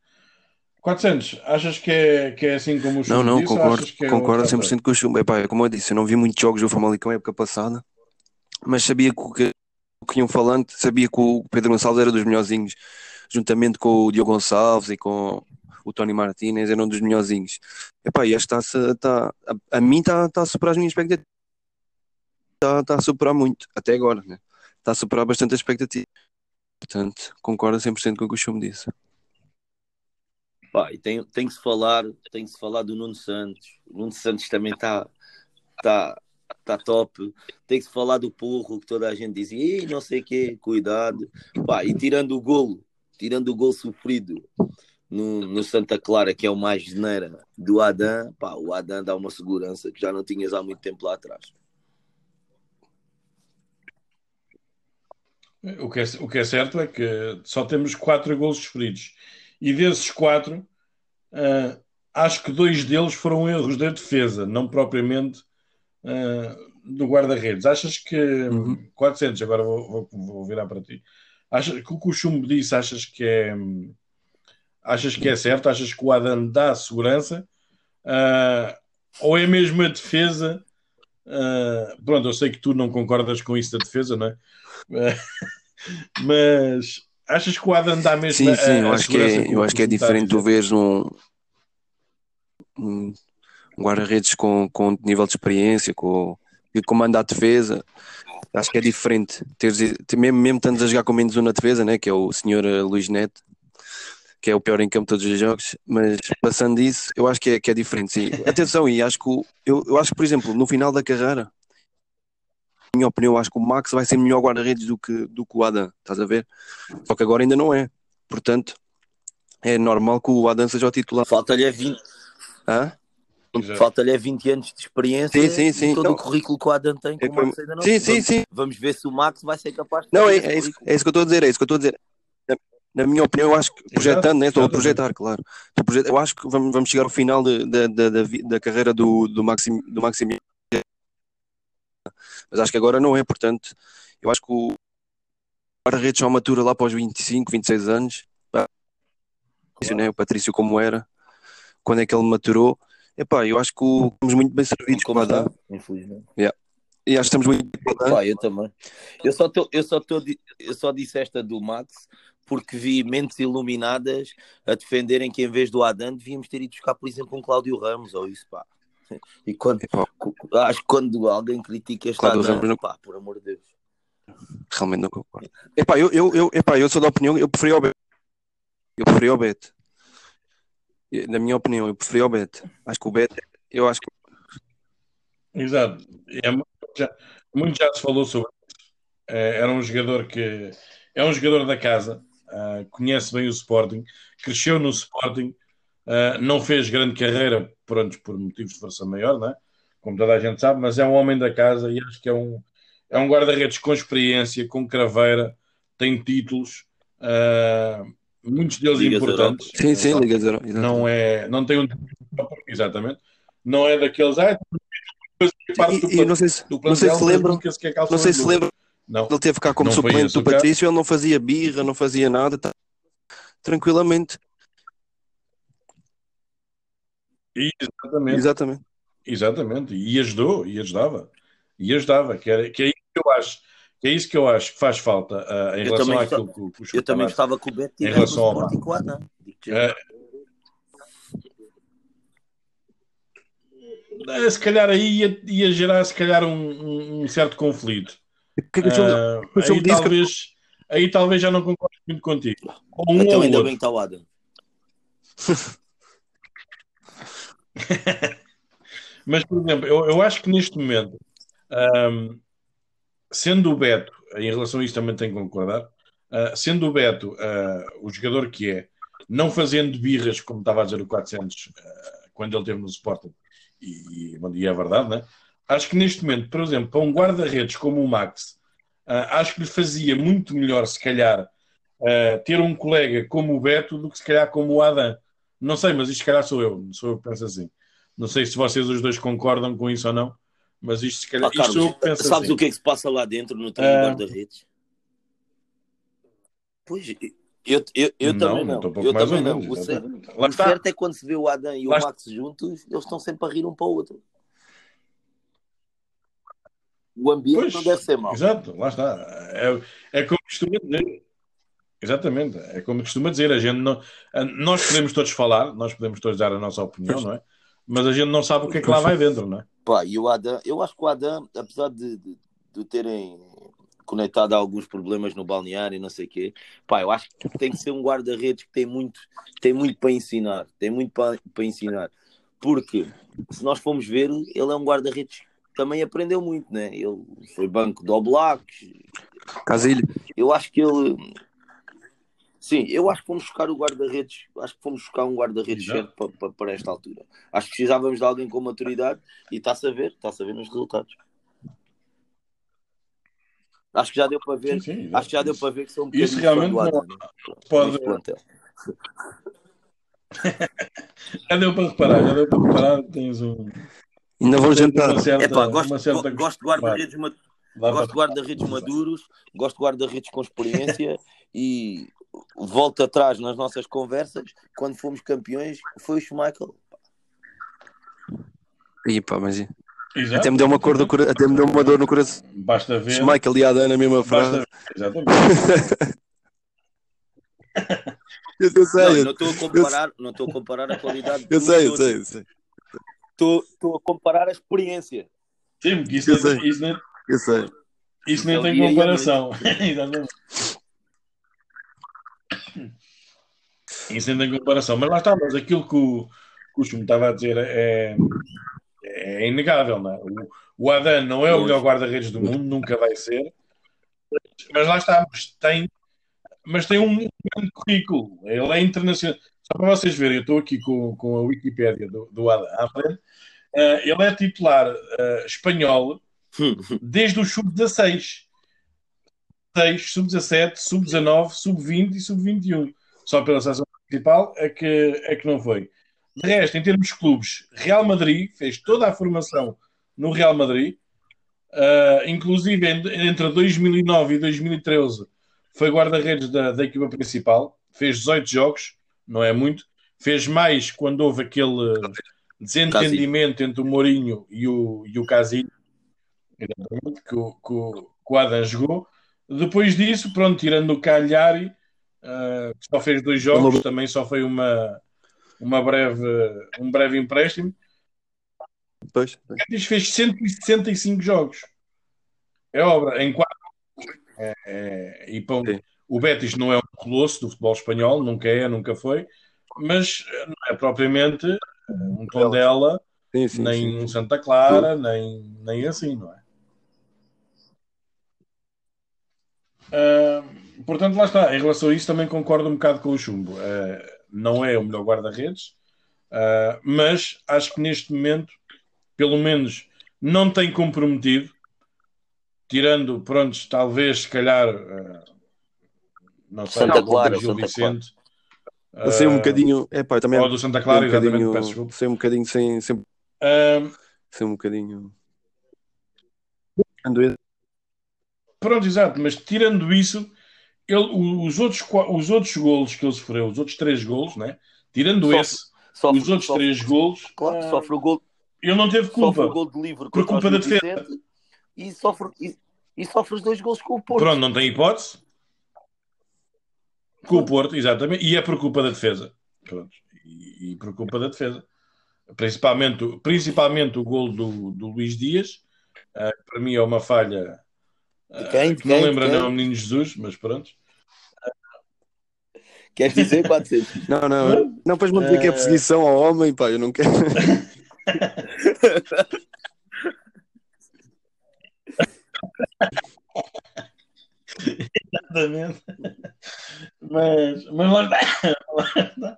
400, achas que é, que é assim como o Chumbo Não, não, disse, concordo, é concordo 100% com o Chumbo. Epá, como eu disse, eu não vi muitos jogos do Famalicão época passada mas sabia que o que, que iam falando, sabia que o Pedro Gonçalves era dos melhorzinhos, juntamente com o Diogo Gonçalves e com o Tony Martinez, eram dos melhorzinhos. Epá, e esta está, tá, a, a mim está tá a superar as minhas expectativas. Está tá a superar muito, até agora, né? Está a superar bastante as expectativas. Portanto, concordo 100% com o que o Chum disse. Pá, e tem, tem que se falar, tem que se falar do Nuno Santos. O Nuno Santos também está tá, tá top. Tem que se falar do Porro, que toda a gente dizia, não sei o quê, cuidado. Pá, e tirando o golo, tirando o golo sofrido no, no Santa Clara, que é o mais geneira do Adam, pá, o Adam dá uma segurança que já não tinhas há muito tempo lá atrás. O que, é, o que é certo é que só temos quatro gols sofridos. E desses quatro, uh, acho que dois deles foram erros da defesa, não propriamente uh, do guarda-redes. Achas que. Uhum. 400, agora vou, vou, vou, virar para ti. Achas que o que o Chumbo disse, achas que é. Achas que é certo? Achas que o Adam dá segurança? Uh, ou é mesmo a defesa? Uh, pronto, eu sei que tu não concordas com isso da defesa, não é? <laughs> mas achas que o Adam dá mesmo sim, sim, a, eu, acho que é, eu acho que é diferente tu veres um, um guarda-redes com, com nível de experiência, com, que comanda a defesa. Acho que é diferente. Teres, mesmo, mesmo estando a jogar com menos um na defesa, né, que é o senhor eh, Luís Neto, que é o pior em campo de todos os jogos, mas passando isso, eu acho que é, que é diferente. Sim. <laughs> Atenção, e acho que eu, eu acho que, por exemplo, no final da carreira, na minha opinião, acho que o Max vai ser melhor guarda-redes do que, do que o Adam, estás a ver? Só que agora ainda não é. Portanto, é normal que o Adam seja o titular. Falta-lhe 20. Hã? Falta-lhe 20 anos de experiência sim, sim, sim. todo então, o currículo que o Adam tem, o Max ainda não Sim, sim, vamos, sim. Vamos ver se o Max vai ser capaz de Não, é, é, isso, é isso que eu estou a dizer, é isso que eu estou a dizer na minha opinião, eu acho que projetando, né? estou a projetar, claro. Eu acho que vamos, vamos chegar ao final de, de, de, da, da carreira do, do, Maxim, do Maximiano. Mas acho que agora não é, portanto, eu acho que o guarda-redes só matura lá para os 25, 26 anos. Claro. Né? O Patrício como era, quando é que ele maturou. Epá, eu acho que o, estamos muito bem servidos com a dar. Infelizmente. Yeah. E acho que estamos muito bem Pá, eu também. Eu só, tô, eu, só tô, eu só disse esta do Max porque vi mentes iluminadas a defenderem que em vez do Adam devíamos ter ido buscar, por exemplo, um Cláudio Ramos ou isso, pá. E quando, acho que quando alguém critica este Cláudio Adam, Ramos, pá, por amor de Deus. Realmente não concordo. Epá, eu, eu, eu, epá, eu sou da opinião, eu preferi o Beto. Eu preferi o Beto. Na minha opinião, eu preferi o Beto. Acho que o Beto, eu acho que. Exato. É, já, muito já se falou sobre isso. É, era um jogador que é um jogador da casa, uh, conhece bem o Sporting, cresceu no Sporting, uh, não fez grande carreira pronto, por motivos de força maior, né? como toda a gente sabe, mas é um homem da casa e acho que é um, é um guarda-redes com experiência, com craveira, tem títulos, uh, muitos deles Liga importantes. Sim, sim, Liga Zero. Não, é, não tem um. Exatamente. Não é daqueles. Ah, e, e, não sei se, não sei se lembram, não sei se lembram. Ele teve cá como suplente do Patrício, ele não fazia birra, não fazia nada, tá... tranquilamente. Exatamente. Exatamente. Exatamente. E ajudou, e ajudava. E ajudava, que, era, que é isso que eu acho. Que é isso que eu acho que faz falta uh, em eu relação àquilo que, que o Eu também gostava que o Beto tivesse relação ao Sporting com Uh, se calhar aí ia, ia gerar se calhar um, um, certo conflito que é que uh, aí, talvez, que... aí talvez já não concordo muito contigo. Ou um então ou ainda outro. bem está o Adam. Mas, por exemplo, eu, eu acho que neste momento, um, sendo o Beto, em relação a isso também tenho que concordar, uh, sendo o Beto uh, o jogador que é, não fazendo birras, como estava a dizer o 400, uh, quando ele esteve no Sporting, e, e, e é verdade, né? acho que neste momento, por exemplo, para um guarda-redes como o Max, acho que lhe fazia muito melhor, se calhar, ter um colega como o Beto do que se calhar como o Adam. Não sei, mas isto se calhar sou eu, sou eu que penso assim. Não sei se vocês os dois concordam com isso ou não, mas isto se calhar. Ah, Carlos, isto penso sabes assim. o que é que se passa lá dentro no treino uh... guarda-redes? Pois, eu, eu, eu não, também não. Eu também não. Menos, o, certo, o certo, é quando se vê o Adam e o Max juntos, eles estão sempre a rir um para o outro o ambiente pois, não deve ser mau. Exato, lá está. É, é como costuma dizer. Exatamente, é como costuma dizer, a gente não, nós podemos todos falar, nós podemos todos dar a nossa opinião, não é? Mas a gente não sabe o que é que lá vai dentro, não é? Pá, e o Adam, eu acho que o Adam, apesar de, de, de terem conectado a alguns problemas no balneário e não sei o quê. Pá, eu acho que tem que ser um guarda-redes que tem muito, tem muito para ensinar, tem muito para, para ensinar. Porque se nós formos ver, ele é um guarda-redes que também aprendeu muito, né? Ele foi banco do Oblak. Casilho. Eu acho que ele Sim, eu acho que fomos buscar o guarda-redes, acho que fomos buscar um guarda-redes certo para, para, para, esta altura. Acho que precisávamos de alguém com maturidade e está-se a ver, está-se a ver nos resultados. Acho que já deu para ver, sim, sim, acho que já deu para ver que são um Isso realmente não, pode... <laughs> já deu para reparar, já deu para reparar tens um. Ainda vou jantar. Certa, Epá, gosto, certa... gosto de guarda-redes gosto de guarda-redes maduros, gosto de guarda-redes com experiência <laughs> e volta atrás nas nossas conversas, quando fomos campeões, foi o Schmeichel. E pá, mas Exato. até me deu uma cor do cora... até me deu uma dor no coração. Basta ver. Schmeichel e Adana, a mesma frase. Exatamente. <laughs> eu, sei. Não estou a comparar, não estou a comparar a qualidade. Eu sei, eu sei, eu sei. Estou a comparar a experiência. Sim, porque isso, eu, sei. isso, nem, eu sei. isso nem tem comparação. <laughs> Exatamente. Isso ainda em comparação. Mas lá está, mas aquilo que o, Chum estava a dizer é, é inegável. Não é? O, o Adan não é o melhor guarda-redes do mundo, nunca vai ser. Mas lá está, mas tem, mas tem um grande currículo. Ele é internacional. Só para vocês verem, eu estou aqui com, com a Wikipédia do, do Adan à frente. Uh, ele é titular uh, espanhol <laughs> desde o sub-16. 6, sub-17, sub-19, sub-20 e sub-21. Só pela seleção principal é que, é que não foi. De resto, em termos de clubes, Real Madrid fez toda a formação no Real Madrid, uh, inclusive entre 2009 e 2013 foi guarda-redes da, da equipa principal, fez 18 jogos, não é muito, fez mais quando houve aquele desentendimento entre o Mourinho e o, e o Casilho, que que, o, que o Adam jogou, depois disso, pronto, tirando o Cagliari, uh, que só fez dois jogos, uma... também só foi uma, uma breve, um breve empréstimo. Pois. Betis fez 165 jogos. É obra, em quatro. É, é, e pão, o Betis não é um colosso do futebol espanhol, nunca é, nunca foi, mas não é propriamente um Tondela, sim, sim, nem sim. um Santa Clara, nem, nem assim, não é? Uh, portanto, lá está. Em relação a isso, também concordo um bocado com o Chumbo. Uh, não é o melhor guarda-redes, uh, mas acho que neste momento, pelo menos, não tem comprometido. Tirando, pronto, talvez, se calhar, não sei, Santa Clara, Gil Vicente. Eu sei um bocadinho. É pá, também. Ou do Santa Clara, um exatamente, peço desculpa. Sei um bocadinho sem. sem... Sei um bocadinho. Pronto, exato, mas tirando isso, ele, os, outros, os outros golos que ele sofreu, os outros três golos, né? tirando sofre, esse, sofre, os outros sofre, três golos, claro, uh, sofre o gol, ele não teve culpa. Sofre o gol de livre por culpa da defesa. E sofre, e, e, sofre os dois golos com o Porto. Pronto, não tem hipótese. Com o Porto, exatamente. E é por culpa da defesa. Pronto. E, e por culpa da defesa. Principalmente, principalmente o gol do, do Luís Dias, uh, que para mim é uma falha quem? que não lembra não o Menino Jesus, mas pronto. Queres dizer 400? <laughs> não, não, não, pois me apliquei a perseguição ao homem, pá, eu não quero. Exatamente. Mas, mas lá está. Lá está.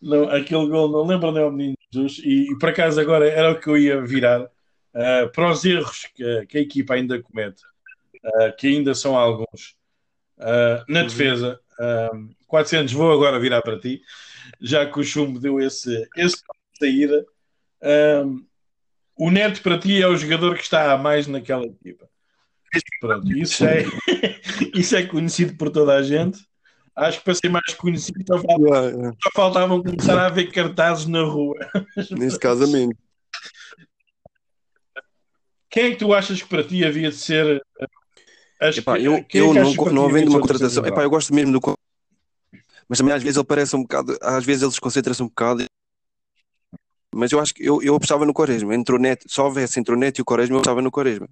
Não, aquele gol não lembra nem ao Menino Jesus e, e, por acaso agora era o que eu ia virar uh, para os erros que, que a equipa ainda comete uh, que ainda são alguns. Uh, na uhum. defesa, uh, 400, vou agora virar para ti, já que o Chumbo deu esse, esse saída. o Neto para ti é o jogador que está a mais naquela equipa. Pronto, isso é, <laughs> isso é conhecido por toda a gente. Acho que para ser mais conhecido só faltavam, só faltavam começar a ver cartazes na rua. Nesse casamento. Quem é que tu achas que para ti havia de ser Epá, que, eu, eu é não, não havendo uma contratação, epá, eu gosto mesmo do mas também às vezes ele parece um bocado, às vezes ele desconcentra-se um bocado. Mas eu acho que eu, eu apostava no Quaresma, entre o Neto, só houvesse entre o Neto e o Quaresma, eu apostava no Quaresma.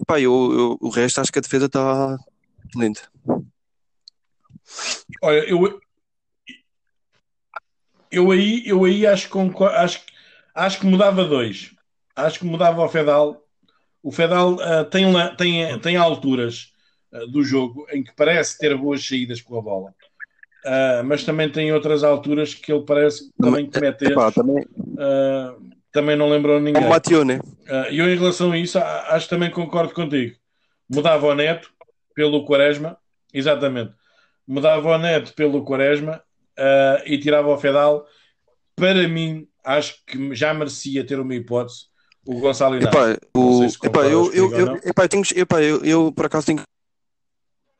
Epá, eu, eu- o resto acho que a defesa está excelente. Olha, eu, eu aí, eu aí acho, que acho, acho que mudava dois. Acho que mudava o Fedal. O Fedal ah, tem, la- tem, tem alturas ah, do jogo em que parece ter boas saídas com a bola. Ah, mas também tem outras alturas que ele parece que também comete Epá, erros. também também não lembrou ninguém. como o Mateu, né? Eu, em relação a isso, acho que também concordo contigo. Mudava o Neto pelo Quaresma, exatamente. Mudava o Neto pelo Quaresma e tirava o Fedal. Para mim, acho que já merecia ter uma hipótese o Gonçalo Inácio. Epá, o, se epá, eu, eu, eu, epá, eu, tenho, epá, eu, eu por acaso tenho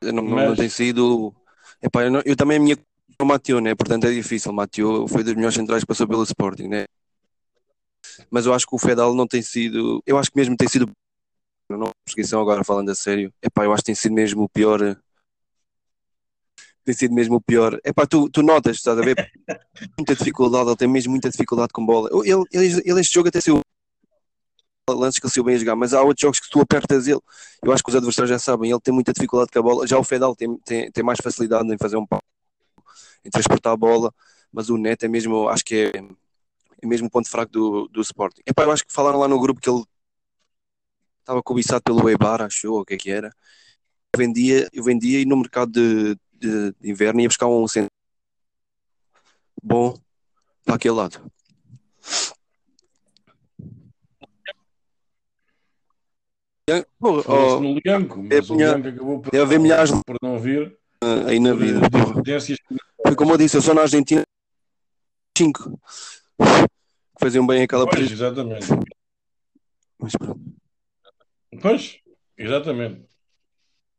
não, não, não Mas- tem sido epá, eu, não- eu também a minha o Mateu, né? Portanto é difícil. Mateu foi dos melhores centrais que passou pelo Sporting, né? Mas eu acho que o Fedal não tem sido. Eu acho que mesmo tem sido. Não esqueçam agora falando a sério. Epá, eu acho que tem sido mesmo o pior. Tem sido mesmo o pior. Epá, tu, tu notas, estás a ver? Muita dificuldade, ele tem mesmo muita dificuldade com bola. Ele, ele, ele este jogo até saiu lances que ele saiu bem a jogar, mas há outros jogos que tu apertas ele. Eu acho que os adversários já sabem, ele tem muita dificuldade com a bola. Já o Fedal tem, tem, tem mais facilidade em fazer um pau, em transportar a bola, mas o Neto é mesmo, acho que é, é mesmo ponto fraco do, do Sporting. Epá, eu acho que falaram lá no grupo que ele estava cobiçado pelo Eibar, achou, ou o que é que era. Eu vendia, eu vendia e no mercado de, de, de inverno ia buscar um centro bom para aquele lado. Pô, Falou-se oh, no Lianco, é mas o minha- Lianco acabou por, deve haver milhares de por não vir. aí na por vida. Foi como eu disse, eu sou na Argentina 5 que faziam bem aquela Pois, exatamente. Mas pronto. Pois, exatamente.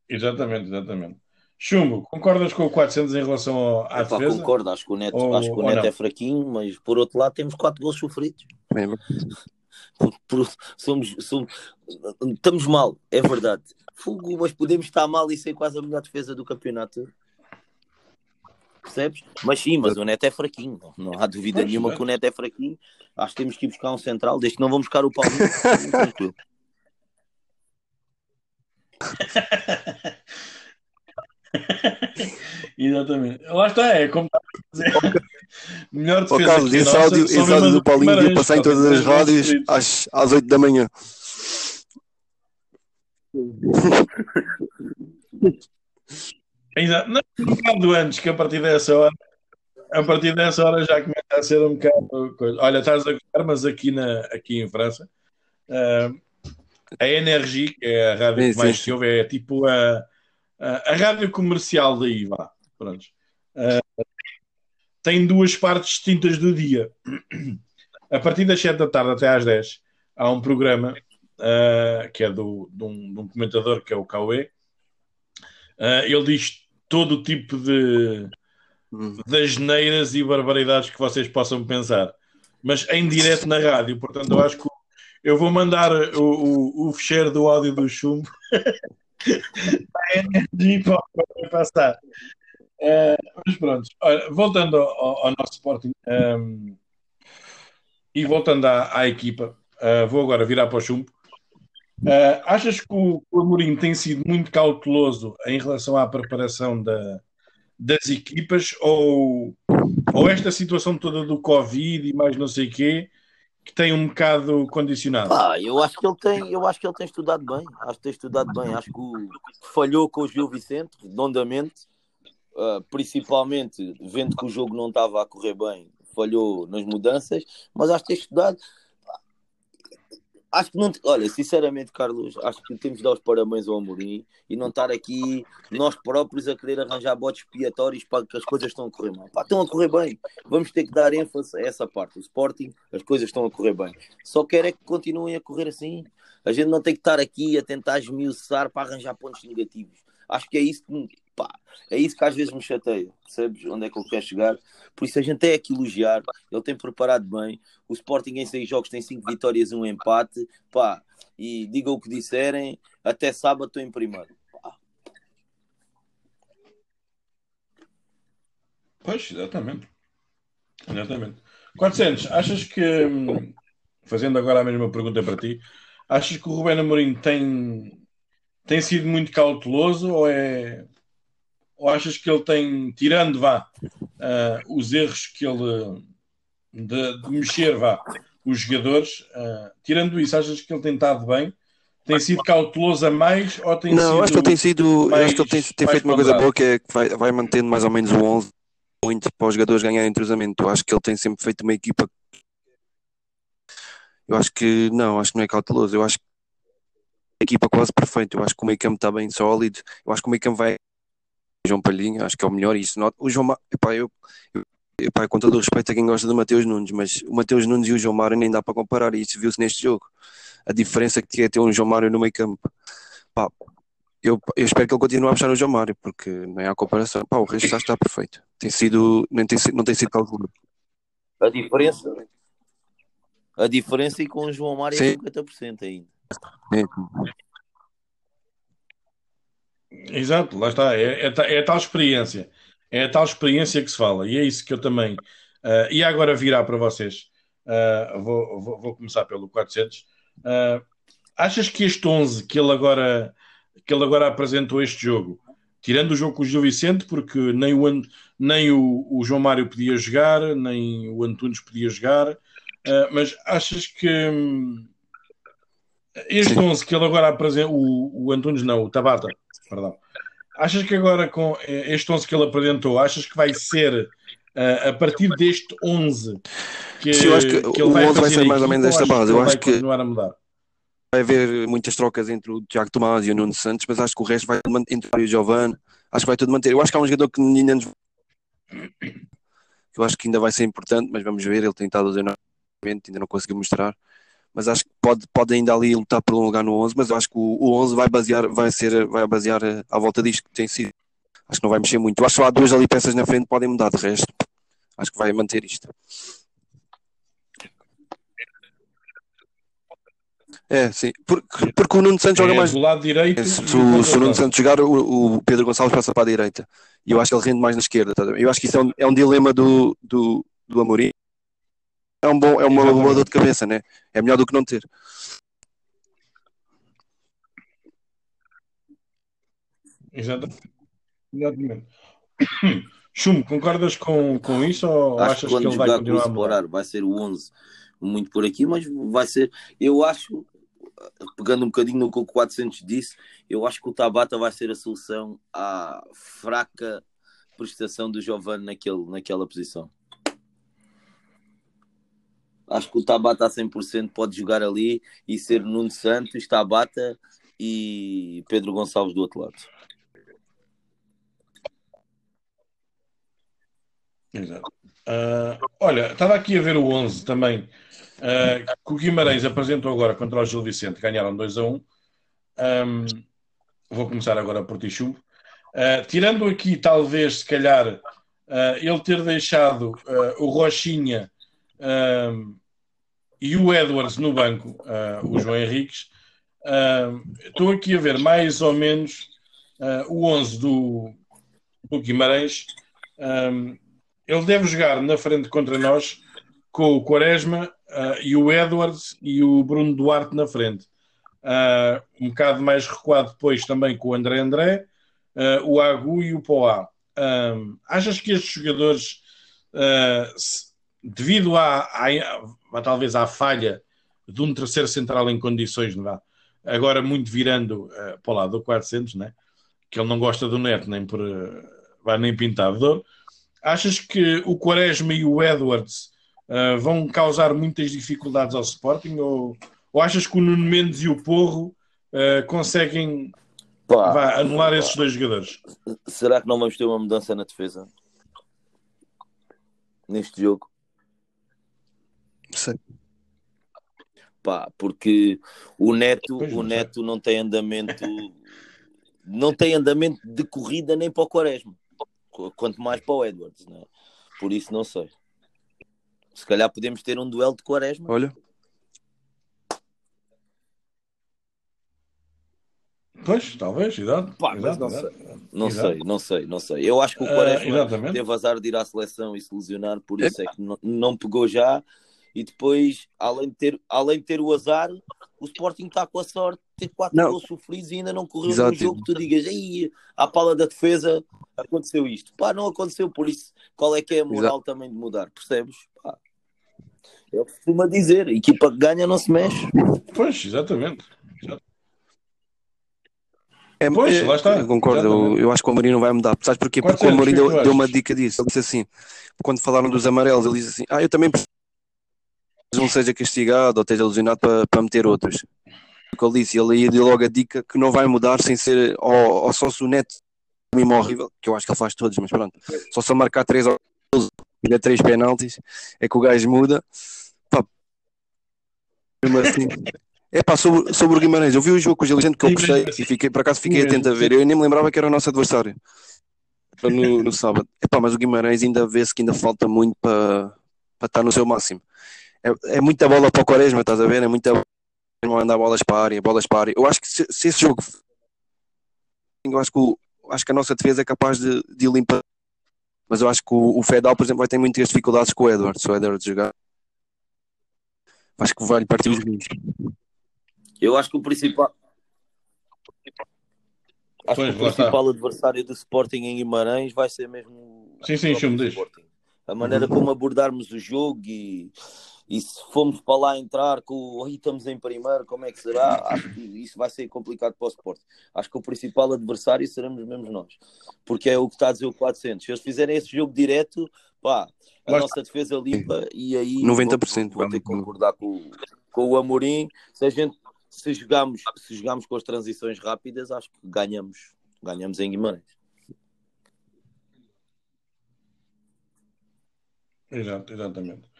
Exatamente, exatamente. Chumbo, concordas com o 400 em relação ao, à Epá, defesa? concordo, acho que o Neto, Ou- acho que o Neto é fraquinho, mas por outro lado temos quatro gols sofridos. Bem, por- somos, somos- estamos mal, é verdade. Fogo, mas podemos estar mal e ser quase a melhor defesa do campeonato. Percebes? Mas sim, mas o Neto é fraquinho. Não, não há dúvida Pois, nenhuma é. que o Neto é fraquinho. Acho que temos que ir buscar um central, desde que não vamos buscar o Paulinho. <laughs> <laughs> <laughs> Exatamente. Lá está, é como a dizer. <laughs> Melhor defesa Carlos, que a esse nossa, áudio, só esse áudio do Paulinho Guimarães, passar em todas as rádios às, às 8 da manhã. Exato. Não, um bocado antes, que a partir dessa hora, a partir dessa hora já começa a ser um bocado coisa. Olha, estás a gostar, mas aqui, na, aqui em França, ah, a Energia, que é a rádio que mais se ouve, é tipo a, a, a rádio comercial daí, vá. Pronto. Ah, tem duas partes distintas do dia. A partir das 7 da tarde até às 10 há um programa ah, que é do, de, um, de um comentador que é o Cauê. Ah, ele diz todo o tipo de, das geneiras e barbaridades que vocês possam pensar, mas em direto na rádio. Portanto, eu acho que eu vou mandar o, o, o fecheiro do áudio do chumbo <laughs> energia para passar. Eh, mas pronto, Olha, voltando ao, ao- nosso Sporting ehm, e voltando à, à equipa, eh, vou agora virar para o chumbo. Eh, achas que o, o Amorim tem sido muito cauteloso em relação à preparação da, das equipas ou, ou esta situação toda do Covid e mais não sei o quê que tem um bocado condicionado? Pá, eu acho que ele tem, eu acho que ele tem estudado bem. Acho que tem estudado bem. Acho que o- falhou com o Gil Vicente, redondamente, ah, principalmente vendo que o jogo não estava a correr bem, falhou nas mudanças, mas acho que tem estudado. Acho que não. Olha, sinceramente, Carlos, acho que temos de dar os parabéns ao Amorim e não estar aqui nós próprios a querer arranjar botes expiatórios para que as coisas estão a correr mal. Pá, estão a correr bem. Vamos ter que dar ênfase a essa parte. O Sporting, as coisas estão a correr bem. Só quero é que continuem a correr assim. A gente não tem que estar aqui a tentar esmiuçar para arranjar pontos negativos. Acho que é isso que, pá, é isso que às vezes me chateia. Percebes onde é que ele quer chegar? Por isso a gente tem que elogiar. Ele tem preparado bem. O Sporting em seis jogos tem cinco vitórias e um empate. Pá, e digam o que disserem, até sábado estou em primeiro. Pá, Pois, exatamente. Exatamente. 400, achas que, hum, fazendo agora a mesma pergunta para ti, achas que o Rubén Amorim tem, tem sido muito cauteloso ou é ou achas que ele tem, tirando vá, uh, os erros que ele de, de mexer vá, os jogadores, uh, tirando isso, achas que ele tem estado bem? Tem sido cauteloso a mais ou tem não, sido acho que ele tem sido, mais- acho que ele tem, tem feito uma coisa boa que é que vai, vai mantendo mais ou menos o 11 muito para os jogadores ganharem entrosamento. Acho que ele tem sempre feito uma equipa. Eu acho que não, acho que não é cauteloso. Eu acho que a equipa quase perfeita. Eu acho que o meio campo está bem sólido. Eu acho que o meio campo vai. João Palhinha, acho que é o melhor. e Isso nota. O João Ma... epá, eu, epá, com todo o respeito a quem gosta do Mateus Nunes, mas o Mateus Nunes e o João Mário nem dá para comparar. E isso viu-se neste jogo. A diferença que é ter um João Mário no meio campo. Pá, eu, eu espero que ele continue a apostar no João Mário, porque nem há comparação. Pá, o resto já está perfeito. Tem sido, nem tem, sido- não tem sido calculado. A diferença. A diferença é com o João Mário é Sim. 50% ainda. É, Exato, lá está. É, é, ta- é a tal experiência. É a tal experiência que se fala. E é isso que eu também. ah, e agora virar para vocês. Ah, vou, vou, vou começar pelo 400. Ah, achas que este 11 que ele agora que ele agora apresentou este jogo, tirando o jogo com o Gil Vicente, porque nem o, An- nem o, o João Mário podia jogar, nem o Antunes podia jogar, ah, mas achas que hum, este Sim. 11 que ele agora apresenta, o, o Antunes não, o Tabata, perdão, achas que agora com eh, este 11 que ele apresentou, achas que vai ser ah, a partir deste 11 que, Sim, eu acho que que o ele vai 11 vai ser mais ou menos equipa, esta achas base. Eu acho vai que- continuar a mudar? vai haver muitas trocas entre o Tiago Tomás e o Nuno Santos, mas acho que o resto vai man- entre o Giovanni, acho que vai tudo manter. Eu acho que há um jogador que ainda nos <coughs> eu acho que ainda vai ser importante, mas vamos ver, ele tem estado a ainda não conseguiu mostrar. Mas acho que pode, pode ainda ali lutar por um lugar no 11, mas eu acho que o, o 11 vai basear, vai ser, vai basear eh, à volta disto que tem sido. Acho que não vai mexer muito. Acho que só há duas ali peças na frente que podem mudar de resto. Acho que vai manter isto. É, sim. Porque, porque o Nuno Santos joga É mais do lado direito. se, e se o, se o Nuno. Santos jogar, o, o Pedro Gonçalves passa para a direita. E eu acho que ele rende mais na esquerda. tá? Eu acho que isso é um, é um dilema do, do, do Amorim. É, um bom, é uma boa dor de cabeça, né? É melhor do que não ter. Exatamente. Exatamente. <coughs> Chum, concordas com, com isso ou Acho achas que que, quando ele vai jogar com continuar o a? Sporar vai ser o 11 muito por aqui, mas vai ser. Eu acho, pegando um bocadinho no que o 400 disse, eu acho que o Tabata vai ser a solução à fraca prestação do Giovanni naquele, naquela posição. Acho que o Tabata a 100% pode jogar ali e ser Nuno Santos, Tabata e Pedro Gonçalves do outro lado. Exato. Ah, olha, estava aqui a ver o 11 também, ah, que o Guimarães apresentou agora contra o Gil Vicente, ganharam 2 a 1. Ahm, vou começar agora por ti. Ah, tirando aqui, talvez, se calhar, ah, ele ter deixado o Rochinha ahm, e o Edwards no banco, ah, o João Henriques, estou aqui a ver mais ou menos ah, o 11 do, do Guimarães. Ahm, ele deve jogar na frente contra nós com o Quaresma ah, e o Edwards e o Bruno Duarte na frente. Um bocado mais recuado depois também com o André André, o Agu e o Poá. Ahm, achas que estes jogadores, se- devido à, à- talvez à falha de um terceiro central em condições, vá? agora muito virando ah, para o lado do 400, né? que ele não gosta do Neto nem por ah, vai nem pintado de ouro, Achas que o Quaresma e o Edwards ah, vão causar muitas dificuldades ao Sporting? Ou, ou achas que o Nuno Mendes e o Porro ah, conseguem Pá, vá, anular esses dois jogadores? será que não vamos ter uma mudança na defesa? Neste jogo? Sei. Pá, porque o Neto, o não sei. Neto não tem andamento, não tem andamento de corrida nem para o Quaresma, Qu- quanto mais para o Edwards, né? Por isso não sei. Se calhar podemos ter um duelo de Quaresma. Olha, Pois, talvez, exato. Pá, mas exato, não exato. Não Exato. sei, não sei, não sei. Eu acho que o Ah, Quaresma exatamente. teve azar de ir à seleção e se lesionar, por isso é que não, não pegou já. E depois, além de, ter, além de ter o azar, o Sporting está com a sorte ter quatro Não. gols sofridos e ainda não correu Exato. no jogo, tu digas, aí, à pala da defesa aconteceu isto. Pá, não aconteceu, por isso, qual é que é a moral também de mudar? Percebes? Pá. É o que costuma dizer, equipa que ganha não se mexe. Pois, exatamente. É, Pois, é, lá está. Eu concordo, eu, eu acho que o Amorim não vai mudar. Sabes porquê? Porque o 400, Amorim o que é que deu, deu uma dica disso. Ele disse assim: quando falaram dos amarelos, ele disse assim: Ah, eu também preciso que um seja castigado ou esteja lesionado para, para meter outros. O que ele disse, ele deu logo a dica que não vai mudar sem ser, ou, ou só se o Neto mesmo horrível, que eu acho que ele faz todos, mas pronto, só se marcar 3 ou e der 3 penaltis, é que o gajo muda. Pá, assim. É pá, sobre, sobre o Guimarães, eu vi o jogo com o Gil Vicente que eu gostei e fiquei, por acaso fiquei atento a ver. Eu nem me lembrava que era o nosso adversário no, no sábado. É pá, mas o Guimarães ainda vê-se que ainda falta muito para, para estar no seu máximo. É, é muita bola para o Quaresma, estás a ver? É muita bola, mandar bolas para a área, bolas para a área. Eu acho que se, se esse jogo, eu acho que, o, acho que a nossa defesa é capaz de, de limpar. Mas eu acho que o, o Fedal, por exemplo, vai ter muitas dificuldades com o Edward. Se o Edward jogar, acho que vai lhe partir os rins. Eu acho que o principal. Acho Pois, que o principal adversário do Sporting em Guimarães vai ser mesmo Sim, sim, o. Sporting. A maneira como abordarmos o jogo e, e se formos para lá entrar com aí estamos em primeiro, como é que será? Acho que isso vai ser complicado para o Sporting. Acho que o principal adversário seremos mesmo nós, porque é o que está a dizer o 400. Se eles fizerem esse jogo direto, pá, a Lá nossa defesa limpa e aí 90% vou, vou ter que concordar com, o- com o Amorim. Se a gente se jogarmos, se jogarmos com as transições rápidas, acho que ganhamos, ganhamos em Guimarães. Exato, exatamente.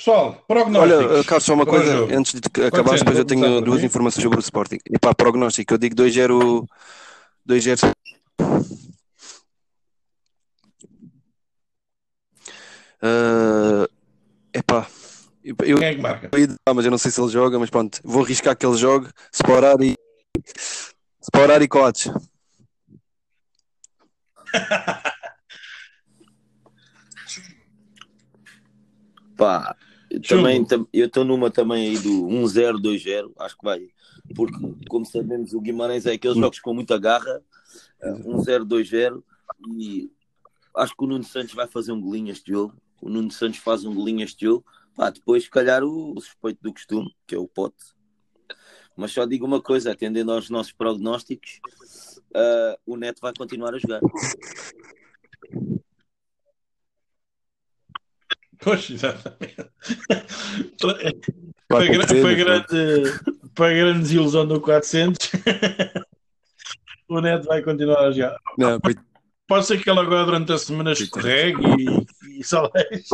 Pessoal, prognósticos. Olha, Carlos, só uma coisa, jogo. antes de acabar, depois eu tenho duas mim. informações sobre o Sporting. E pá, prognóstico, eu digo 2-0. 2-0. Uh, epá, eu, Quem é que marca? eu mas eu não sei se ele joga, mas pronto, vou arriscar que ele jogue, Sporar e Sporar e Coates. <laughs> Pá. Também, tam- eu estou numa também aí do 1-0, 2-0, acho que vai. Porque, como sabemos, o Guimarães é aqueles jogos com muita garra, eh, 1-0, 2-0, e acho que o Nuno Santos vai fazer um golinho este jogo. O Nuno Santos faz um golinho este jogo. Pá, depois, se calhar, o, o suspeito do costume, que é o Pote. Mas só digo uma coisa, atendendo aos nossos prognósticos, eh, o Neto vai continuar a jogar. <laughs> Pois, exatamente. Para, para pronto. grande, para grande desilusão do 400, <laughs> o Neto vai continuar a jogar. Não, coitado. Pode ser que ele agora durante a semana escorregue e, e só deixe.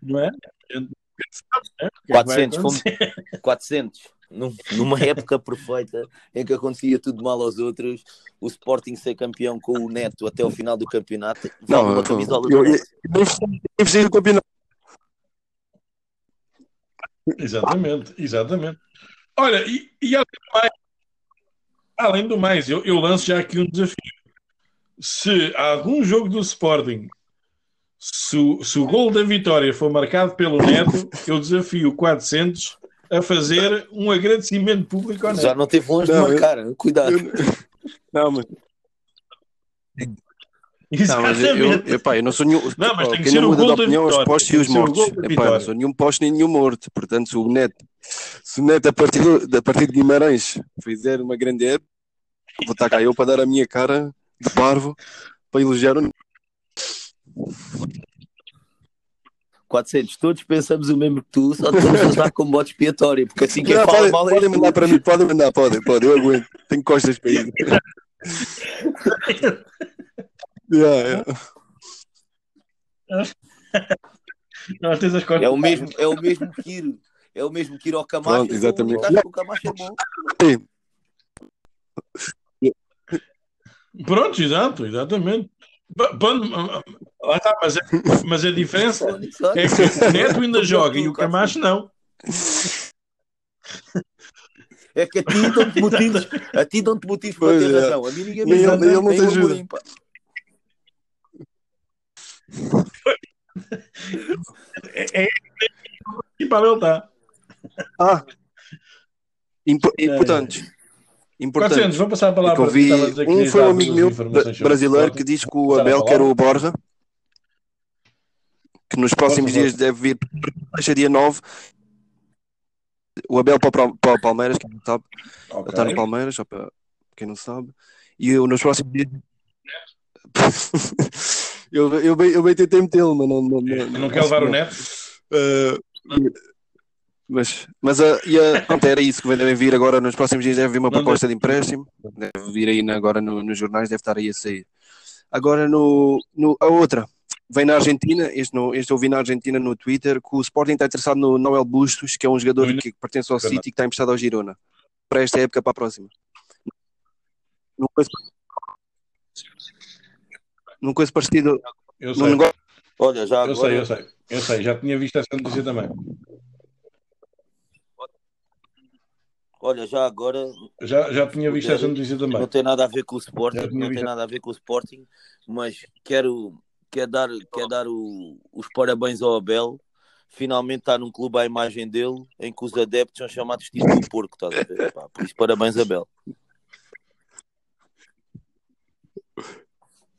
Não é? A gente nunca sabe, né? O que é que vai 400, fomos- acontecer? 400. Num- numa época perfeita em que acontecia tudo mal aos outros, o Sporting ser campeão com o Neto até o final do campeonato, Não, uma eu- camisola eu- fechei o campeonato. Exatamente, exatamente. Olha, e, e além do mais, além do mais, eu, eu lanço já aqui um desafio. Se algum jogo do Sporting, se, o- se o gol da vitória for marcado pelo Neto, eu desafio o 400 a fazer um agradecimento público ao Já Neto. não teve longe Não, de marcar, cuidado. Eu- <laughs> Não, mas, não, mas eu, eu, epá, eu não sou nenhum. Não, mas tem que ser não muda de gol da opinião é os vitória, postos e os mortos. da Epá, eu não sou nenhum posto nem nenhum morto. Portanto, se o Neto, se o Neto a partir, do- a partir de Guimarães fizer uma grande época, vou estar cá eu para dar a minha cara de parvo para elogiar o Neto. 400, todos pensamos o mesmo que tu, só estamos a usar <laughs> como bote expiatório, porque assim quem Não, fala podem, mal é podem mandar para mim, podem mandar, podem, podem, eu aguento. Tenho costas para ir. <laughs> Yeah, yeah. Não, tens as costas. É o mesmo, é o mesmo que ir, é o mesmo que ir ao Camacho. Pronto, exatamente. Que o Camacho é bom. Pronto, exato, exatamente. Lá está, mas, é- mas a diferença é que o Neto ainda <laughs> joga e o Camacho não. É que a ti dão-te motivos, a ti dão-te motivos para ter é. razão. A mim ninguém me ele- ajuda, ele não nem te o ajuda. É, é para ele está. Ah, Impo- importantes. Importantes. 400, vou passar a palavra. que eu vi, um foi um amigo meu brasileiro que diz que o Abel quer o Borja, que nos próximos dias deve vir, deixa dia 9. O Abel para o, Palmeiras, quem não sabe, Ok. está no Palmeiras, só para quem não sabe. E eu nos próximos dias. <laughs> eu, eu, bem, eu bem tentei metê-lo, mas não. Não, não, Não quer levar o neto? Uh, mas mas a, e a, pronto, era isso que devem vir agora nos próximos dias. Deve vir uma Não proposta de empréstimo, deve vir aí na- agora no- nos jornais, deve estar aí a sair. Agora no, no a outra vem na Argentina. Este, no, este eu vi na Argentina no Twitter que o Sporting está interessado no Noel Bustos, que é um jogador No- que pertence ao Verdade. City que está emprestado ao Girona para esta época para a próxima. Coisa, num coisa parecido Eu sei. negócio. Olha, já Eu agora. sei, eu sei. Eu sei, já tinha visto essa notícia também. Olha, já agora Já, já tinha visto essa notícia também. não tem nada a ver com o Sporting, não visto. tem nada a ver com o Sporting, mas quero, quero dar, quero dar o- os parabéns ao Abel. Finalmente está num clube à imagem dele, em que os adeptos são chamados tipo do porco, estás a ver? Pá, por isso, parabéns, Abel.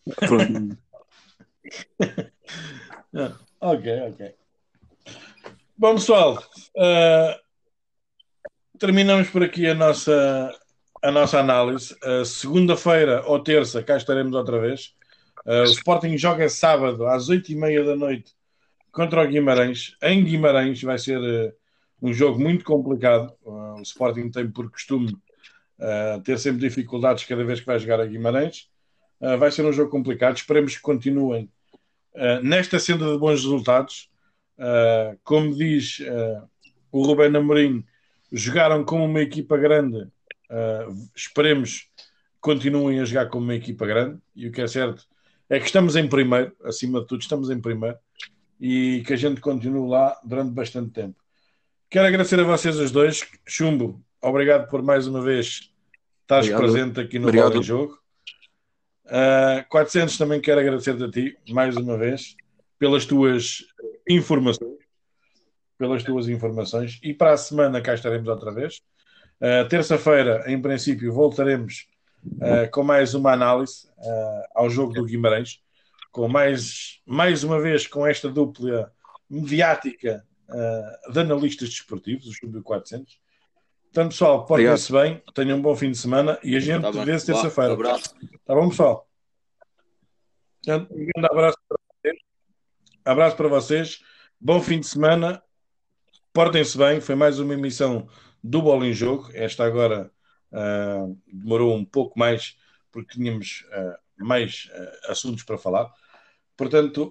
<laughs> Ah, ok, ok. Bom, pessoal, ah, terminamos por aqui a nossa, a nossa análise. Ah, Segunda-feira ou terça, cá estaremos outra vez. Ah, o Sporting joga sábado às oito e meia da noite contra o Guimarães. Em Guimarães vai ser ah, um jogo muito complicado. Ah, o Sporting tem por costume ter sempre dificuldades cada vez que vai jogar a Guimarães. Vai ser um jogo complicado. Esperemos que continuem Uh, nesta senda de bons resultados, uh, como diz uh, o Rubén Amorim, jogaram como uma equipa grande. Uh, esperemos que continuem a jogar como uma equipa grande. E o que é certo é que estamos em primeiro, acima de tudo, estamos em primeiro e que a gente continue lá durante bastante tempo. Quero agradecer a vocês os dois. Chumbo, obrigado por mais uma vez Obrigado. presente aqui no. Bola em Jogo. Uh, 400 também quero agradecer a ti, mais uma vez, pelas tuas informações. Pelas tuas informações. E para a semana cá estaremos outra vez. Uh, Terça-feira, em princípio, voltaremos uh, com mais uma análise uh, ao jogo do Guimarães. Com mais, mais uma vez, com esta dupla mediática uh, de analistas desportivos, o Sub 400. Portanto, pessoal, portem-se bem, tenham um bom fim de semana e a gente Tá vê-se terça-feira. abraço. Tá bom, pessoal? Um grande abraço para vocês. Abraço para vocês. Bom fim de semana. Portem-se bem. Foi mais uma emissão do Bola em Jogo. Esta agora ah, demorou um pouco mais porque tínhamos ah, mais ah, assuntos para falar. Portanto,